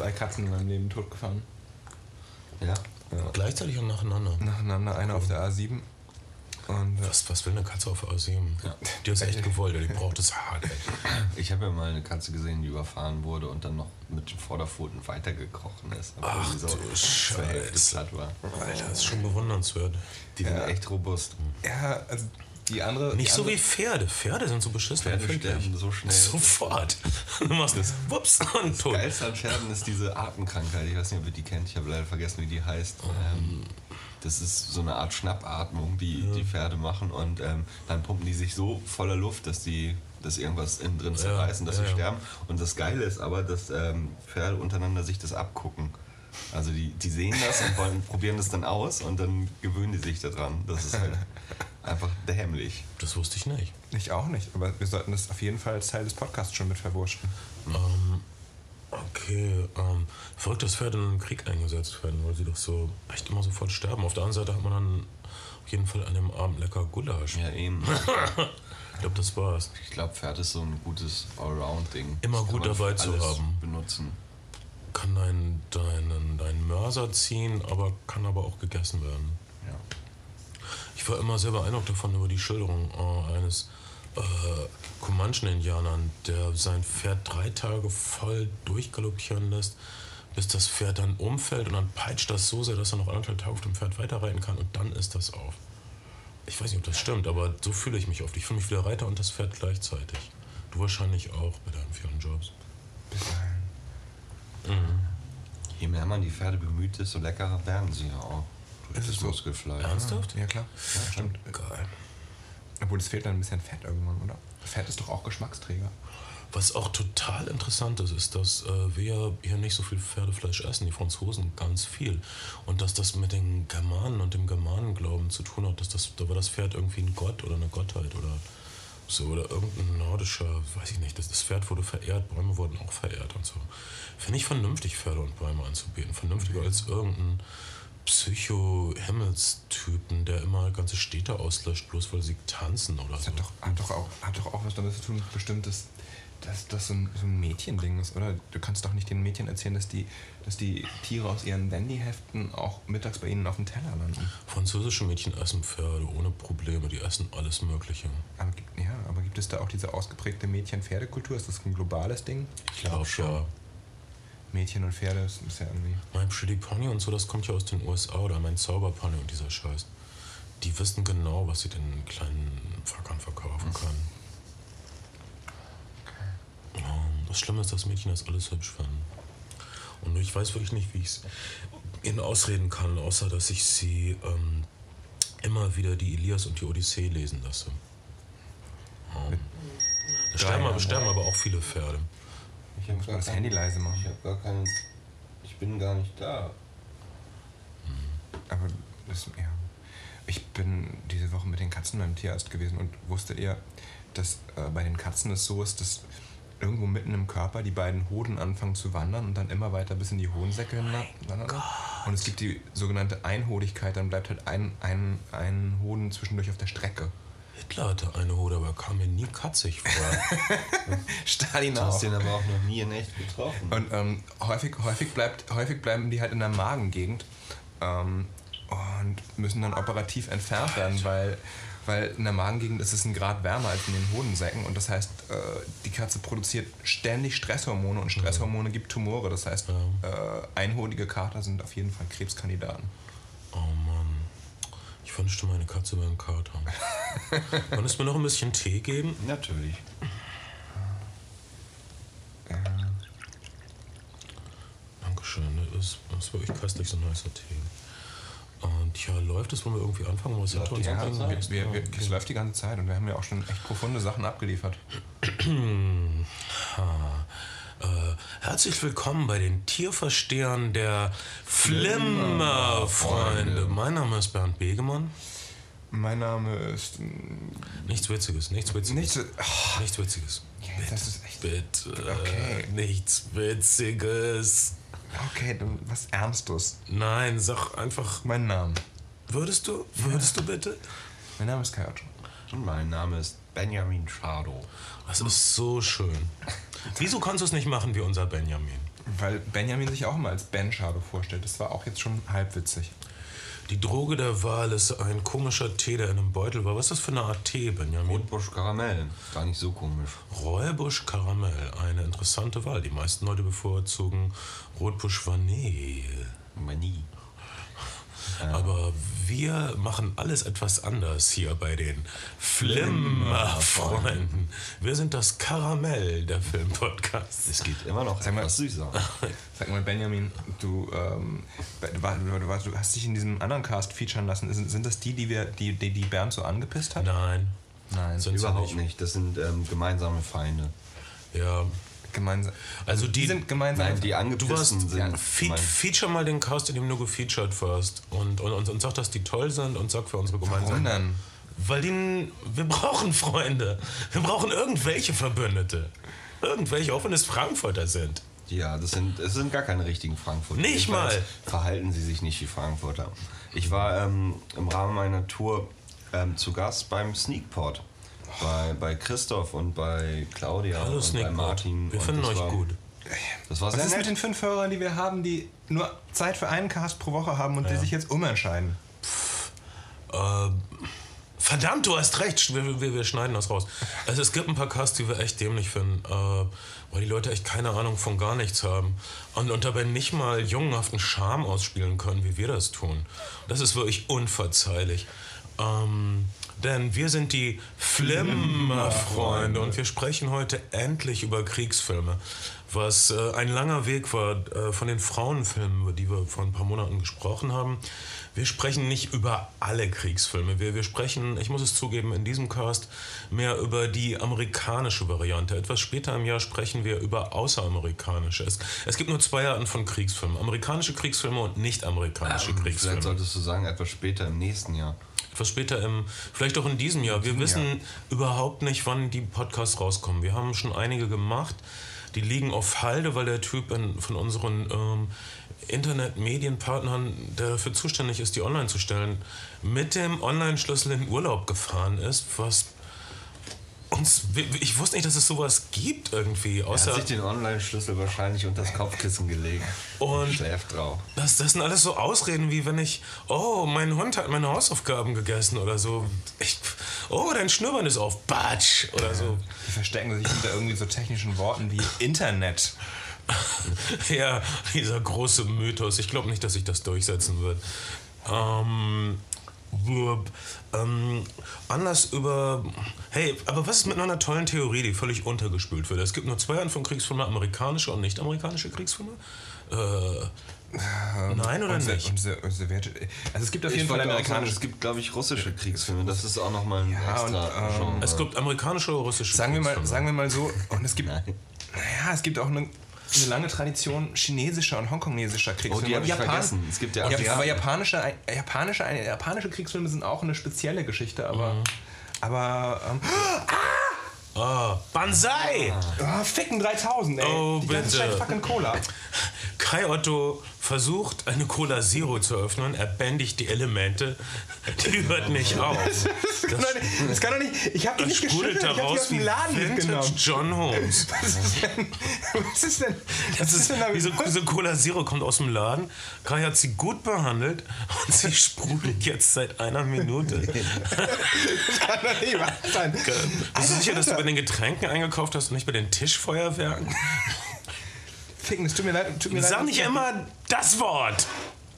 zwei Katzen in meinem Leben totgefahren. Ja. Gleichzeitig und nacheinander. Nacheinander, eine auf der A7. Und äh, Was, was will eine Katze auf der A7? Die ist echt gewollt, die braucht es hart. Ey. Ich habe ja mal eine Katze gesehen, die überfahren wurde und dann noch mit den Vorderpfoten weitergekrochen ist. Ach so du Scheiße. platt war. Alter, das ist schon bewundernswert. Die sind Ja. echt robust. ja, also die andere. Nicht die so andere, wie Pferde. Pferde sind so beschissen. Pferde sterben so schnell. Sofort. Du machst das. Wups und tot. Geilste an Pferden ist diese Atemkrankheit. Ich weiß nicht, ob ihr die kennt. Ich habe leider vergessen, wie die heißt. Ähm, das ist so eine Art Schnappatmung, die die Pferde machen. Und ähm, dann pumpen die sich so voller Luft, dass die dass irgendwas innen drin zerreißen, dass ja, sie ja. sterben. Und das Geile ist aber, dass ähm, Pferde untereinander sich das abgucken. Also die, die sehen das und wollen, probieren das dann aus und dann gewöhnen die sich daran. Das ist halt einfach dämlich. Das wusste ich nicht. Ich auch nicht, aber wir sollten das auf jeden Fall als Teil des Podcasts schon mit verwurschen. Ähm, okay, ähm, verrückt, dass Pferde in den Krieg eingesetzt werden, weil sie doch so echt immer sofort sterben. Auf der anderen Seite hat man dann auf jeden Fall an dem Abend lecker Gulasch. Ja, eben. Ich glaube, das war's. Ich glaube, Pferd ist so ein gutes Allround-Ding. Immer gut dabei zu haben. benutzen. Kann deinen deinen deinen Mörser ziehen, aber kann aber auch gegessen werden. War immer sehr beeindruckt davon über die Schilderung äh, eines äh, Comanchen-Indianern, der sein Pferd drei Tage voll durchgaloppieren lässt, bis das Pferd dann umfällt und dann peitscht das so sehr, dass er noch anderthalb Tage auf dem Pferd weiterreiten kann und dann ist das auf. Ich weiß nicht, ob das stimmt, aber so fühle ich mich oft. Ich fühle mich wie der Reiter und das Pferd gleichzeitig. Du wahrscheinlich auch bei deinen vielen Jobs. Bis dahin. Je mehr man die Pferde bemüht, desto leckerer werden sie ja auch. Ist es so? Muskelfleisch. Ernsthaft? Ja, klar. Ja, Stimmt. Geil. Obwohl es fehlt dann ein bisschen Fett irgendwann, oder? Fett ist doch auch Geschmacksträger. Was auch total interessant ist, ist, dass äh, wir hier nicht so viel Pferdefleisch essen, die Franzosen ganz viel. Und dass das mit den Germanen und dem Germanenglauben zu tun hat, dass das, da war das Pferd irgendwie ein Gott oder eine Gottheit oder so, oder irgendein nordischer, weiß ich nicht, das, das Pferd wurde verehrt, Bäume wurden auch verehrt und so. Finde ich vernünftig, Pferde und Bäume anzubeten. Vernünftiger als irgendein Psycho-Himmelstypen, der immer ganze Städte auslöscht, bloß weil sie tanzen oder Das so. hat doch, hat doch, auch, hat doch auch was damit zu tun, bestimmt, dass dass das so ein, so ein Mädchending ist, oder? Du kannst doch nicht den Mädchen erzählen, dass die, dass die Tiere aus ihren Wendy-Heften auch mittags bei ihnen auf dem Teller landen. Französische Mädchen essen Pferde ohne Probleme, die essen alles Mögliche. Aber, gibt- ja, aber gibt es da auch diese ausgeprägte Mädchen-Pferdekultur? Ist das ein globales Ding? Ich glaube ja. Mädchen und Pferde ist, ist ja irgendwie. Mein Pretty Pony und so, das kommt ja aus den USA oder mein Zauberpony und dieser Scheiß. Die wissen genau, was sie den kleinen Fackern verkaufen können. Ja, Das Schlimme ist, dass Mädchen das alles hübsch finden. Und ich weiß wirklich nicht, wie ich es ihnen ausreden kann, außer dass ich sie ähm, immer wieder die Ilias und die Odyssee lesen lasse. Ja. Da sterben, aber, sterben aber auch viele Pferde. Ich habe Muss das Handy leise machen. Ich habe gar keinen. Ich bin gar nicht da. Aber das, ja. Ich bin diese Woche mit den Katzen beim Tierarzt gewesen und wusstet ihr, dass äh, bei den Katzen es so ist, dass irgendwo mitten im Körper die beiden Hoden anfangen zu wandern und dann immer weiter bis in die Hodensäcke hin wandern. Und es gibt die sogenannte Einhodigkeit, dann bleibt halt ein, ein, ein Hoden zwischendurch auf der Strecke. Hitler hatte eine Hode, aber kam mir nie katzig vor. Stalin Du hast auch. den aber auch noch nie in echt getroffen. Und ähm, häufig, häufig, bleibt, häufig bleiben die halt in der Magengegend ähm, und müssen dann operativ entfernt werden, weil, weil in der Magengegend ist es ein Grad wärmer als in den Hodensäcken und das heißt, äh, die Katze produziert ständig Stresshormone und Stresshormone gibt Tumore. Das heißt, äh, einhodige Kater sind auf jeden Fall Krebskandidaten. Wünschte, meine Katze ein Kater. Könntest du mir noch ein bisschen Tee geben? Natürlich. Dankeschön. Das ist, das ist wirklich köstlich, so ein heißer Tee. Und ja, läuft es, wollen wir irgendwie anfangen? Was Läuft ganze wir, wir, wir, okay. Es läuft die ganze Zeit und wir haben ja auch schon echt profunde Sachen abgeliefert. Ha. Äh, herzlich willkommen bei den Tierverstehern der Flimmerfreunde. Mein Name ist Bernd Begemann. Mein Name ist. mm, Nichts Witziges, nichts Witziges. Nicht so, oh, Nichts Witziges. das ist echt. Bitte. Okay. Nichts Witziges. Okay, du, was Ernstes. Nein, sag einfach. Mein Name. Würdest du? Würdest du bitte? Mein Name ist Kai Otto. Und mein Name ist Benjamin Schado. Das ist so schön. Wieso kannst du es nicht machen wie unser Benjamin? weil Benjamin sich auch immer als Ben Shadow vorstellt. Das war auch jetzt schon halb witzig. Die Droge der Wahl ist ein komischer Tee, der in einem Beutel war. Was ist das für eine Art Tee, Benjamin? Rotbusch Karamell. Gar nicht so komisch. Räubusch Karamell, eine interessante Wahl. Die meisten Leute bevorzugen Rotbusch Vanille. Aber wir machen alles etwas anders hier bei den Flimmerfreunden. Wir sind das Karamell der Filmpodcasts. Es geht immer noch Sag mal- etwas süßer. Sag mal, Benjamin, du, ähm, du, hast dich in diesem anderen Cast featuren lassen. Sind, sind das die, die, wir, die, die, die Bernd so angepisst hat? Nein. Nein. Sind sie Überhaupt nicht. Das sind ähm, gemeinsame Feinde. Ja. Gemeinsam. Also die, Die sind gemeinsam. Nein, die Du warst, angepissten sind. fe gemein. feature mal den Cast, in dem du gefeatured warst. Und, und, und, und sag, dass die toll sind und sag für unsere Warum gemeinsamen. denn? Weil die, wir brauchen Freunde. Wir brauchen irgendwelche Verbündete. Irgendwelche, auch wenn es Frankfurter sind. Ja, das sind, es sind gar keine richtigen Frankfurter. Nicht mal. Verhalten sie sich nicht wie Frankfurter. Ich war ähm, im Rahmen meiner Tour ähm, zu Gast beim Sneakpot. Bei, bei Christoph und bei Claudia Hallo und bei Sneakpot. Martin. Wir finden euch war, gut. Das war Was sehr ist mit nett. den fünf Hörern, die wir haben, die nur Zeit für einen Cast pro Woche haben und die sich jetzt umentscheiden? Äh, verdammt, du hast recht. Wir, wir, wir schneiden das raus. Also es gibt ein paar Casts, die wir echt dämlich finden, äh, weil die Leute echt keine Ahnung von gar nichts haben und, und dabei nicht mal jungenhaften Charme ausspielen können, wie wir das tun. Das ist wirklich unverzeihlich. Ähm, denn wir sind die Flimmerfreunde und wir sprechen heute endlich über Kriegsfilme. Was äh, ein langer Weg war äh, von den Frauenfilmen, über die wir vor ein paar Monaten gesprochen haben. Wir sprechen nicht über alle Kriegsfilme. Wir, wir sprechen, ich muss es zugeben, in diesem Cast mehr über die amerikanische Variante. Etwas später im Jahr sprechen wir über außeramerikanische. Es, es gibt nur zwei Arten von Kriegsfilmen. Amerikanische Kriegsfilme und nicht-amerikanische Vielleicht Kriegsfilme. solltest du sagen, etwas später im nächsten Jahr. Etwas später im, vielleicht auch in diesem Jahr. Wir wissen überhaupt nicht, wann die Podcasts rauskommen. Wir haben schon einige gemacht. Die liegen auf Halde, weil der Typ in, von unseren ähm, Internet-Medienpartnern, der dafür zuständig ist, die online zu stellen, mit dem Online-Schlüssel in Urlaub gefahren ist, was uns, ich wusste nicht, dass es sowas gibt irgendwie, Er außer hat sich den Online-Schlüssel wahrscheinlich unter das Kopfkissen gelegt. Und- schläft drauf. Das, das sind alles so Ausreden, wie wenn ich, oh, mein Hund hat meine Hausaufgaben gegessen oder so. Ich, oh, dein Schnurrband ist auf, Batsch oder so. Die verstecken sich hinter irgendwie so technischen Worten wie Internet. Ja, dieser große Mythos. Ich glaube nicht, dass sich das durchsetzen wird. Ähm. Ähm, anders über. Hey, aber was ist mit einer tollen Theorie, die völlig untergespült wird? Es gibt nur zwei Arten von Kriegsfilmen: amerikanische und nicht-amerikanische Kriegsfilme. Äh, nein oder Und nicht? Und und also es gibt auf jeden Fall amerikanische. es gibt, glaube ich, russische Kriegsfilme. Das ist auch nochmal ein Ja, und, extra ähm, Genre. Es gibt amerikanische oder russische Sagen wir, mal, Kriegsfilme. sagen wir mal so, und es gibt, Nein. naja, es gibt auch eine, eine lange Tradition chinesischer und hongkonesischer Kriegsfilme. Oh, die hab Und ich Japan- vergessen. Es gibt ja ja, Asiaten. aber japanische, japanische, japanische Kriegsfilme sind auch eine spezielle Geschichte, aber, aber ähm, Ah, Banzai! oh, Ficken 3000, ey. Oh, die ganze bitte. Scheiß fucking Cola. Kai Otto versucht, eine Cola Zero zu öffnen. Er bändigt die Elemente. Die hört nicht auf. Das kann doch nicht, das kann doch nicht ich hab die Das nicht geschüttelt, ich hab die aus dem wie Laden mitgenommen. John Holmes. Was ist denn, was ist denn, was ist denn Diese, diese Cola Zero kommt aus dem Laden. Kai hat sie gut behandelt und sie sprudelt jetzt seit einer Minute. Das kann doch nicht wahr sein. Bist du sicher, dass du bei den Getränken eingekauft hast und nicht bei den Tischfeuerwerken? Ficken, es tut mir leid. Tut mir leid Sag nicht immer das Wort.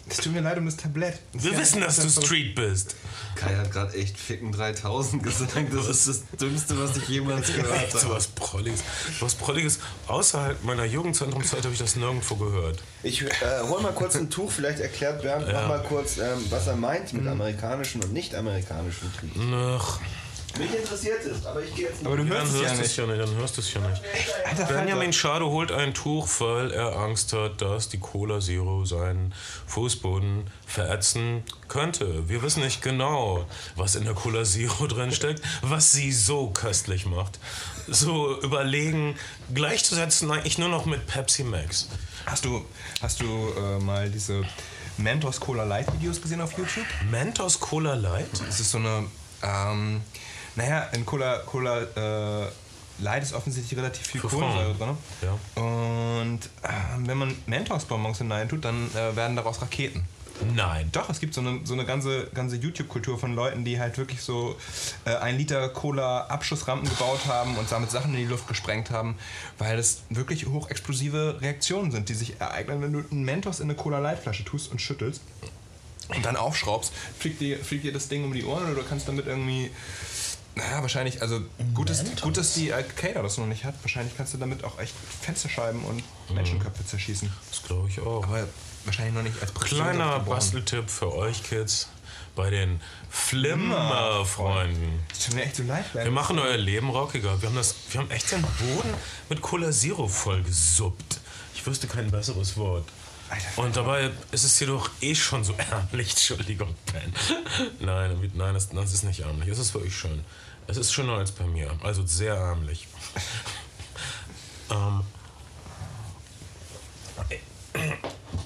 Es tut mir leid um das Tablett. Das Wir wissen, ja- dass du Street bist. Kai hat gerade echt Ficken 3000 gesagt. Das ist das Dümmste, was ich jemals gehört Echt so habe. was Prolliges. Was Prolliges. Außerhalb meiner Jugendzentrumszeit habe ich das nirgendwo gehört. Ich äh, hol mal kurz ein Tuch, vielleicht erklärt Bernd noch mal kurz, ähm, was er meint mit amerikanischen und nicht-amerikanischen Kriegen. Ach, Mich interessiert es, aber ich gehe jetzt Aber du dann hörst es ja hörst du es nicht. ja nicht. Dann hörst du es ja nicht. Alter, Benjamin Schade holt ein Tuch, weil er Angst hat, dass die Cola Zero seinen Fußboden verätzen könnte. Wir wissen nicht genau, was in der Cola Zero drin steckt, was sie so köstlich macht. So überlegen, gleichzusetzen eigentlich nur noch mit Pepsi Max. Hast du, hast du äh, mal diese Mentos Cola Light Videos gesehen auf YouTube? Mentos Cola Light? Das ist so eine, ähm, naja, in Cola, Cola äh, Light ist offensichtlich relativ viel Kohlensäure drin. Ja. Und äh, wenn man Mentos-Bonbons hineintut, dann äh, werden daraus Raketen. Nein. Doch, es gibt so eine, so eine ganze, ganze YouTube-Kultur von Leuten, die halt wirklich so äh, ein Liter Cola Abschussrampen gebaut haben und damit Sachen in die Luft gesprengt haben, weil das wirklich hochexplosive Reaktionen sind, die sich ereignen, wenn du einen Mentos in eine Cola Light-Flasche tust und schüttelst und dann aufschraubst, fliegt dir, fliegt dir das Ding um die Ohren oder du kannst damit irgendwie. Naja, wahrscheinlich, also gut, Mentos? gut, dass die Arcade das noch nicht hat. Wahrscheinlich kannst du damit auch echt Fensterscheiben und Menschenköpfe zerschießen. Das glaube ich auch. Aber wahrscheinlich noch nicht als Kleiner. Basteltipp für euch Kids bei den Flimmer-Freunden. Das tut mir echt so leid, Wir machen euer Leben rockiger. Wir haben, das, wir haben echt den Boden mit Cola Zero vollgesuppt. Ich wüsste kein besseres Wort. Alter, Und dabei ist es jedoch eh schon so ärmlich. Entschuldigung, Ben. Nein, nein das, das ist nicht ärmlich. Es ist wirklich schön. Es ist schöner als bei mir. Also sehr ärmlich. ähm,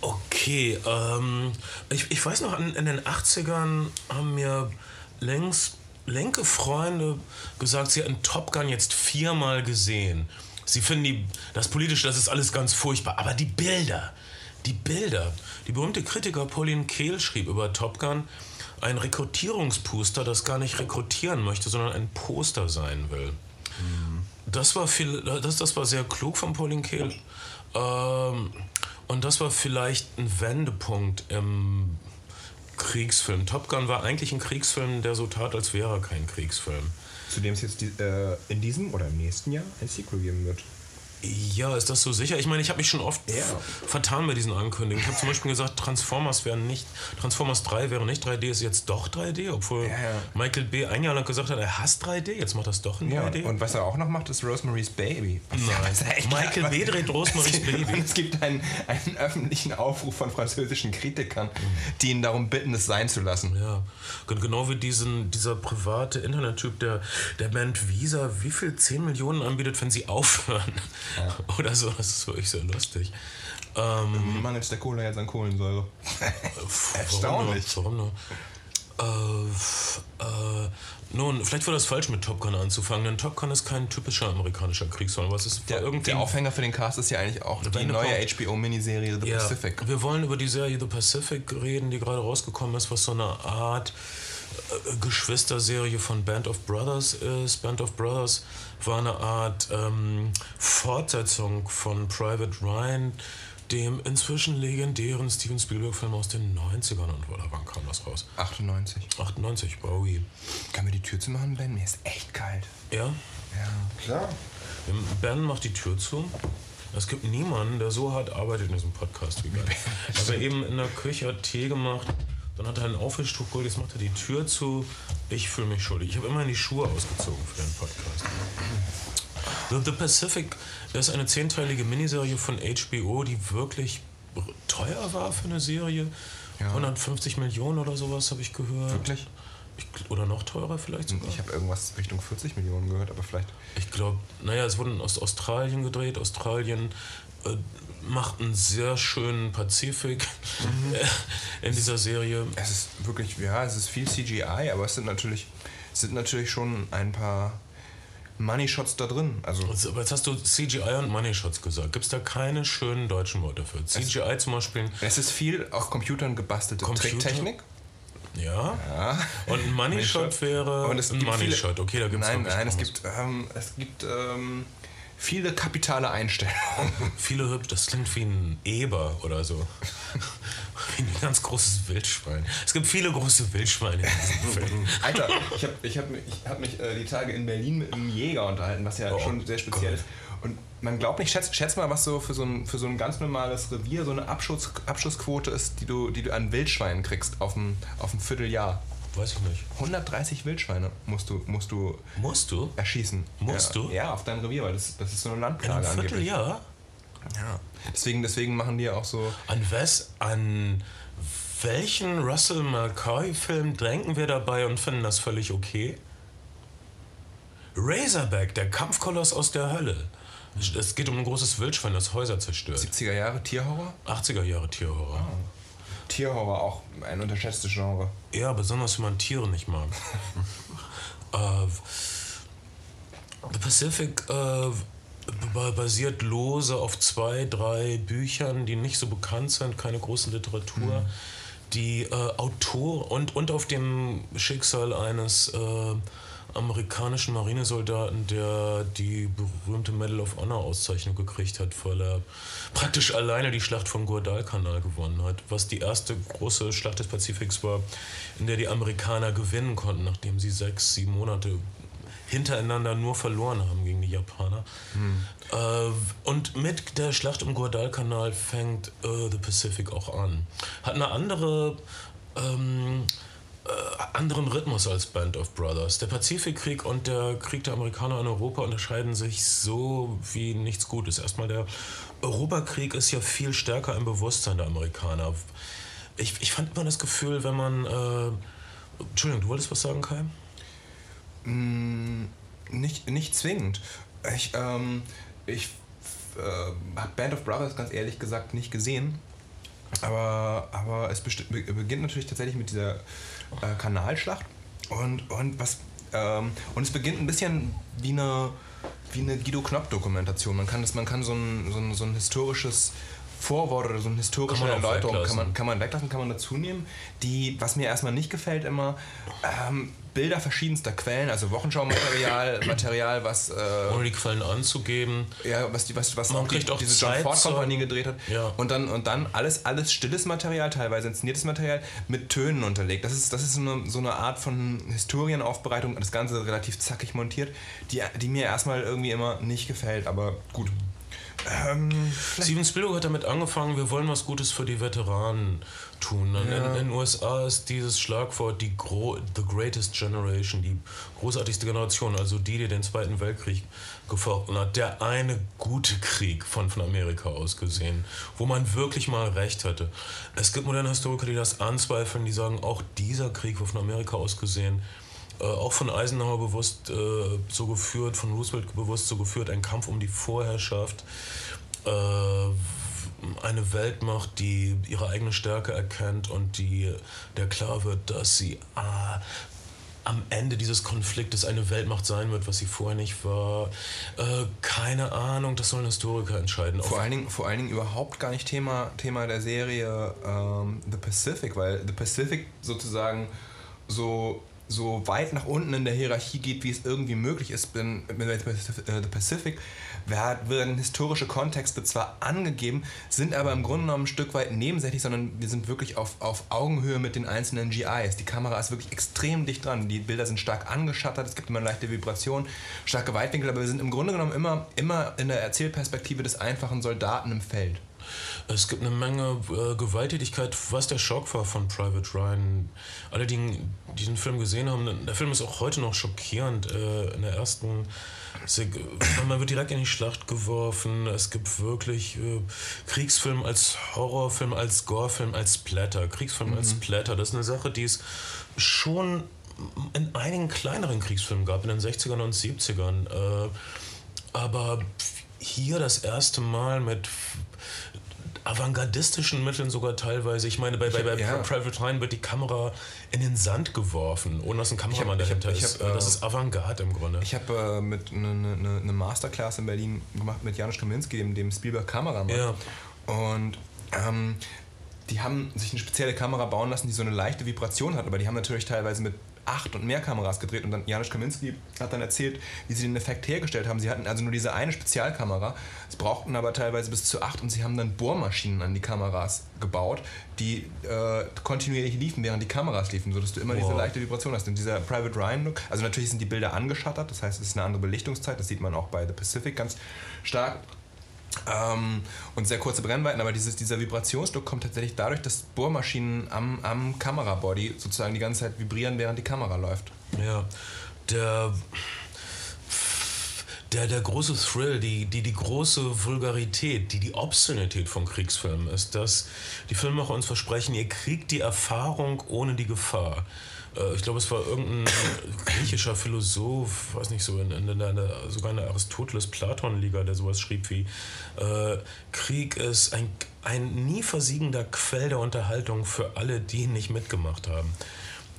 okay, ähm, ich, ich weiß noch, in, in den 80ern haben mir längst lenke Freunde gesagt, sie hätten Top Gun jetzt viermal gesehen. Sie finden die, das Politische, das ist alles ganz furchtbar. Aber die Bilder, die Bilder. Die berühmte Kritiker Pauline Kehl schrieb über Top Gun ein Rekrutierungsposter, das gar nicht rekrutieren möchte, sondern ein Poster sein will. Das war viel, das, das war sehr klug von Pauline Kehl. Ähm, und das war vielleicht ein Wendepunkt im Kriegsfilm. Top Gun war eigentlich ein Kriegsfilm, der so tat, als wäre er kein Kriegsfilm. zu dem es jetzt die, äh, in diesem oder im nächsten Jahr ein Sequel geben wird. Ja, ist das so sicher? Ich meine, ich habe mich schon oft Ja. vertan bei diesen Ankündigungen. Ich habe zum Beispiel gesagt, Transformers wären nicht, Transformers 3 wäre nicht 3D, ist jetzt doch 3D, obwohl Ja, ja. Michael B. ein Jahr lang gesagt hat, er hasst 3D, jetzt macht das doch in Ja, 3D. und was er auch noch macht, ist Rosemary's Baby. Echt- Michael B. dreht Rosemary's Baby. es gibt einen, einen öffentlichen Aufruf von französischen Kritikern, die ihn darum bitten, es sein zu lassen. Ja, Gen- genau wie diesen, dieser private Internettyp, der der Band Visa wie viel 10 Millionen anbietet, wenn sie aufhören. Oder so, das ist wirklich sehr lustig. Ähm, Mir mangelt der Cola jetzt an Kohlensäure. Erstaunlich. Warum nur? Äh, äh, nun, vielleicht war das falsch mit Top Gun anzufangen, denn Top Gun ist kein typischer amerikanischer Kriegsfilm. Was ist Der, irgendwie der Aufhänger für den Cast ist ja eigentlich auch die neue HBO-Miniserie The ja, Pacific. Wir wollen über die Serie The Pacific reden, die gerade rausgekommen ist, was so eine Art äh, Geschwisterserie von Band of Brothers ist. Band of Brothers war eine Art ähm, Fortsetzung von Private Ryan, dem inzwischen legendären Steven Spielberg-Film aus den 90ern. Und oder wann kam das raus? 98. 98, Bowie. Können wir die Tür zu machen, Ben? Mir ist echt kalt. Ja, Ja. Klar. Ben macht die Tür zu. Es gibt niemanden, der so hart arbeitet in diesem Podcast wie Ben. Er hat eben in der Küche hat Tee gemacht, dann hat er einen Aufwischtuch geholt, jetzt macht er die Tür zu. Ich fühle mich schuldig. Ich habe immerhin die Schuhe ausgezogen für den Podcast. The, The Pacific ist eine zehnteilige Miniserie von HBO, die wirklich teuer war für eine Serie. Ja. 150 Millionen oder sowas habe ich gehört. Wirklich? Ich, oder noch teurer vielleicht sogar. Ich habe irgendwas Richtung 40 Millionen gehört, aber vielleicht. Ich glaube, naja, es wurden aus Australien gedreht. Australien äh, macht einen sehr schönen Pazifik in dieser Serie. Es ist wirklich, ja, es ist viel CGI, aber es sind natürlich, es sind natürlich schon ein paar Money Shots da drin. Also Aber jetzt hast du CGI und Money Shots gesagt. Gibt es da keine schönen deutschen Worte für? CGI zum Beispiel, es ist viel auf Computern gebastelte Computer? Tricktechnik. ja. Ja. Und ein Money Shot wäre Und es ein gibt Money viele- Shot. Okay, da gibt es Nein, nein, es gibt, ähm, es gibt ähm, viele kapitale Einstellungen. viele hübsch. Das klingt wie ein Eber oder so. wie ein ganz großes Wildschwein. Es gibt viele große Wildschweine in diesem Film. Alter, ich habe ich hab, mich- ich hab mich äh, die Tage in Berlin mit einem Jäger unterhalten, was ja Oh schon sehr speziell Gott. ist. Und man glaubt nicht, schätz, schätz mal, was so für so, ein, für so ein ganz normales Revier so eine Abschuss, Abschussquote ist, die du, die du an Wildschweinen kriegst auf ein, auf ein Vierteljahr. Weiß ich nicht. 130 Wildschweine musst du, musst du Musst du? erschießen. Musst ja, du? Ja, auf deinem Revier, weil das, das ist so eine In einem Landplage. Vierteljahr? Ja. Deswegen, deswegen machen die ja auch so. An was? An welchen Russell McCoy-Film denken wir dabei und finden das völlig okay? Razorback, der Kampfkoloss aus der Hölle. Es geht um ein großes Wildschwein, das Häuser zerstört. 70er Jahre Tierhorror? 80er Jahre Tierhorror. Tierhorror auch ein unterschätztes Genre. Ja, besonders wenn man Tiere nicht mag. äh, The Pacific äh, basiert lose auf zwei, drei Büchern, die nicht so bekannt sind, keine große Literatur. Mhm. Die äh, Autor und, und auf dem Schicksal eines äh, amerikanischen Marinesoldaten, der die berühmte Medal of Honor Auszeichnung gekriegt hat, weil er praktisch alleine die Schlacht vom Guadalcanal gewonnen hat, was die erste große Schlacht des Pazifiks war, in der die Amerikaner gewinnen konnten, nachdem sie sechs, sieben Monate hintereinander nur verloren haben gegen die Japaner. Hm. Äh, und mit der Schlacht im Guadalcanal fängt äh, The Pacific auch an. Hat eine andere ähm, äh, anderen Rhythmus als Band of Brothers. Der Pazifikkrieg und der Krieg der Amerikaner in Europa unterscheiden sich so wie nichts Gutes. Erstmal der Europakrieg ist ja viel stärker im Bewusstsein der Amerikaner. Ich, ich fand immer das Gefühl, wenn man... Äh, Entschuldigung, du wolltest was sagen, Kai? Mm, nicht, nicht zwingend. Ich, ähm, ich äh, habe Band of Brothers ganz ehrlich gesagt nicht gesehen. Aber, aber es beginnt natürlich tatsächlich mit dieser äh, Kanalschlacht. Und, und, was, ähm, und es beginnt ein bisschen wie eine, wie eine Guido Knopp-Dokumentation. Man kann, man kann so, ein, so, ein, so ein historisches Vorwort oder so eine historische Erläuterung kann man, kann man weglassen, kann man dazu nehmen. Die, was mir erstmal nicht gefällt, immer ähm, Bilder verschiedenster Quellen, also Wochenschaumaterial, Material, was. Äh, Ohne die Quellen anzugeben. Ja, was, die, was, was man auch, die, auch diese John Ford Company gedreht hat. Ja. Und, dann, und dann alles, alles stilles Material, teilweise inszeniertes Material, mit Tönen unterlegt. Das ist, das ist so, eine, so eine Art von Historienaufbereitung, das Ganze relativ zackig montiert, die, die mir erstmal irgendwie immer nicht gefällt, aber gut. Ähm, Steven Spielberg hat damit angefangen, wir wollen was Gutes für die Veteranen tun. Ja. In, den USA ist dieses Schlagwort die Gro The Greatest Generation, die großartigste Generation, also die, die den Zweiten Weltkrieg gefochten hat. Der eine gute Krieg von, von Amerika aus gesehen, wo man wirklich mal recht hatte. Es gibt moderne Historiker, die das anzweifeln, die sagen, auch dieser Krieg war von Amerika aus gesehen äh, auch von Eisenhower bewusst äh, so geführt, von Roosevelt bewusst so geführt, ein Kampf um die Vorherrschaft, äh, eine Weltmacht, die ihre eigene Stärke erkennt und die der klar wird, dass sie ah, am Ende dieses Konfliktes eine Weltmacht sein wird, was sie vorher nicht war. Äh, keine Ahnung, das sollen Historiker entscheiden. Vor allen, Dingen, vor allen Dingen überhaupt gar nicht Thema, Thema der Serie ähm, The Pacific, weil The Pacific sozusagen so so weit nach unten in der Hierarchie geht, wie es irgendwie möglich ist. In, The Pacific werden historische Kontexte zwar angegeben, sind aber im Grunde genommen ein Stück weit nebensächlich, sondern wir sind wirklich auf, auf Augenhöhe mit den einzelnen GIs. Die Kamera ist wirklich extrem dicht dran. Die Bilder sind stark angeschattert, es gibt immer leichte Vibration, starke Weitwinkel, aber wir sind im Grunde genommen immer, immer in der Erzählperspektive des einfachen Soldaten im Feld. Es gibt eine Menge äh, Gewalttätigkeit, was der Schock war von Private Ryan. Alle, die diesen Film gesehen haben, der Film ist auch heute noch schockierend. Äh, in der ersten man wird direkt in die Schlacht geworfen. Es gibt wirklich äh, Kriegsfilm als Horrorfilm, als Gorefilm, als Splatter. Kriegsfilm mhm. als Splatter. Das ist eine Sache, die es schon in einigen kleineren Kriegsfilmen gab, in den 60ern und 70ern. Äh, aber hier das erste Mal mit avantgardistischen Mitteln sogar teilweise. Ich meine, bei, bei, bei ja. Private Ryan wird die Kamera in den Sand geworfen, ohne dass ein Kameramann ich hab, dahinter ich hab, ist. Hab, das äh, ist Avantgarde im Grunde. Ich habe äh, mit eine ne, ne Masterclass in Berlin gemacht mit Janusz Kaminski, dem, dem Spielberg Kameramann. Ja. Und ähm, die haben sich eine spezielle Kamera bauen lassen, die so eine leichte Vibration hat, aber die haben natürlich teilweise mit acht und mehr Kameras gedreht und dann Janusz Kaminski hat dann erzählt, wie sie den Effekt hergestellt haben. Sie hatten also nur diese eine Spezialkamera, es brauchten aber teilweise bis zu acht und sie haben dann Bohrmaschinen an die Kameras gebaut, die äh, kontinuierlich liefen, während die Kameras liefen, sodass du immer wow. diese leichte Vibration hast. Und dieser Private Ryan Look, also natürlich sind die Bilder angeschattert, das heißt, es ist eine andere Belichtungszeit, das sieht man auch bei The Pacific ganz stark. Ähm, und sehr kurze Brennweiten, aber dieses, dieser Vibrationsdruck kommt tatsächlich dadurch, dass Bohrmaschinen am, am Kamerabody sozusagen die ganze Zeit vibrieren, während die Kamera läuft. Ja, der, der, der große Thrill, die, die, die große Vulgarität, die, die Obszönität von Kriegsfilmen ist, dass die Filmemacher uns versprechen, ihr kriegt die Erfahrung ohne die Gefahr. Äh, ich glaube, es war irgendein griechischer Philosoph, weiß nicht so, in, in, in der, sogar in der Aristoteles-Platon-Liga, der sowas schrieb wie: äh, Krieg ist ein, ein nie versiegender Quell der Unterhaltung für alle, die ihn nicht mitgemacht haben.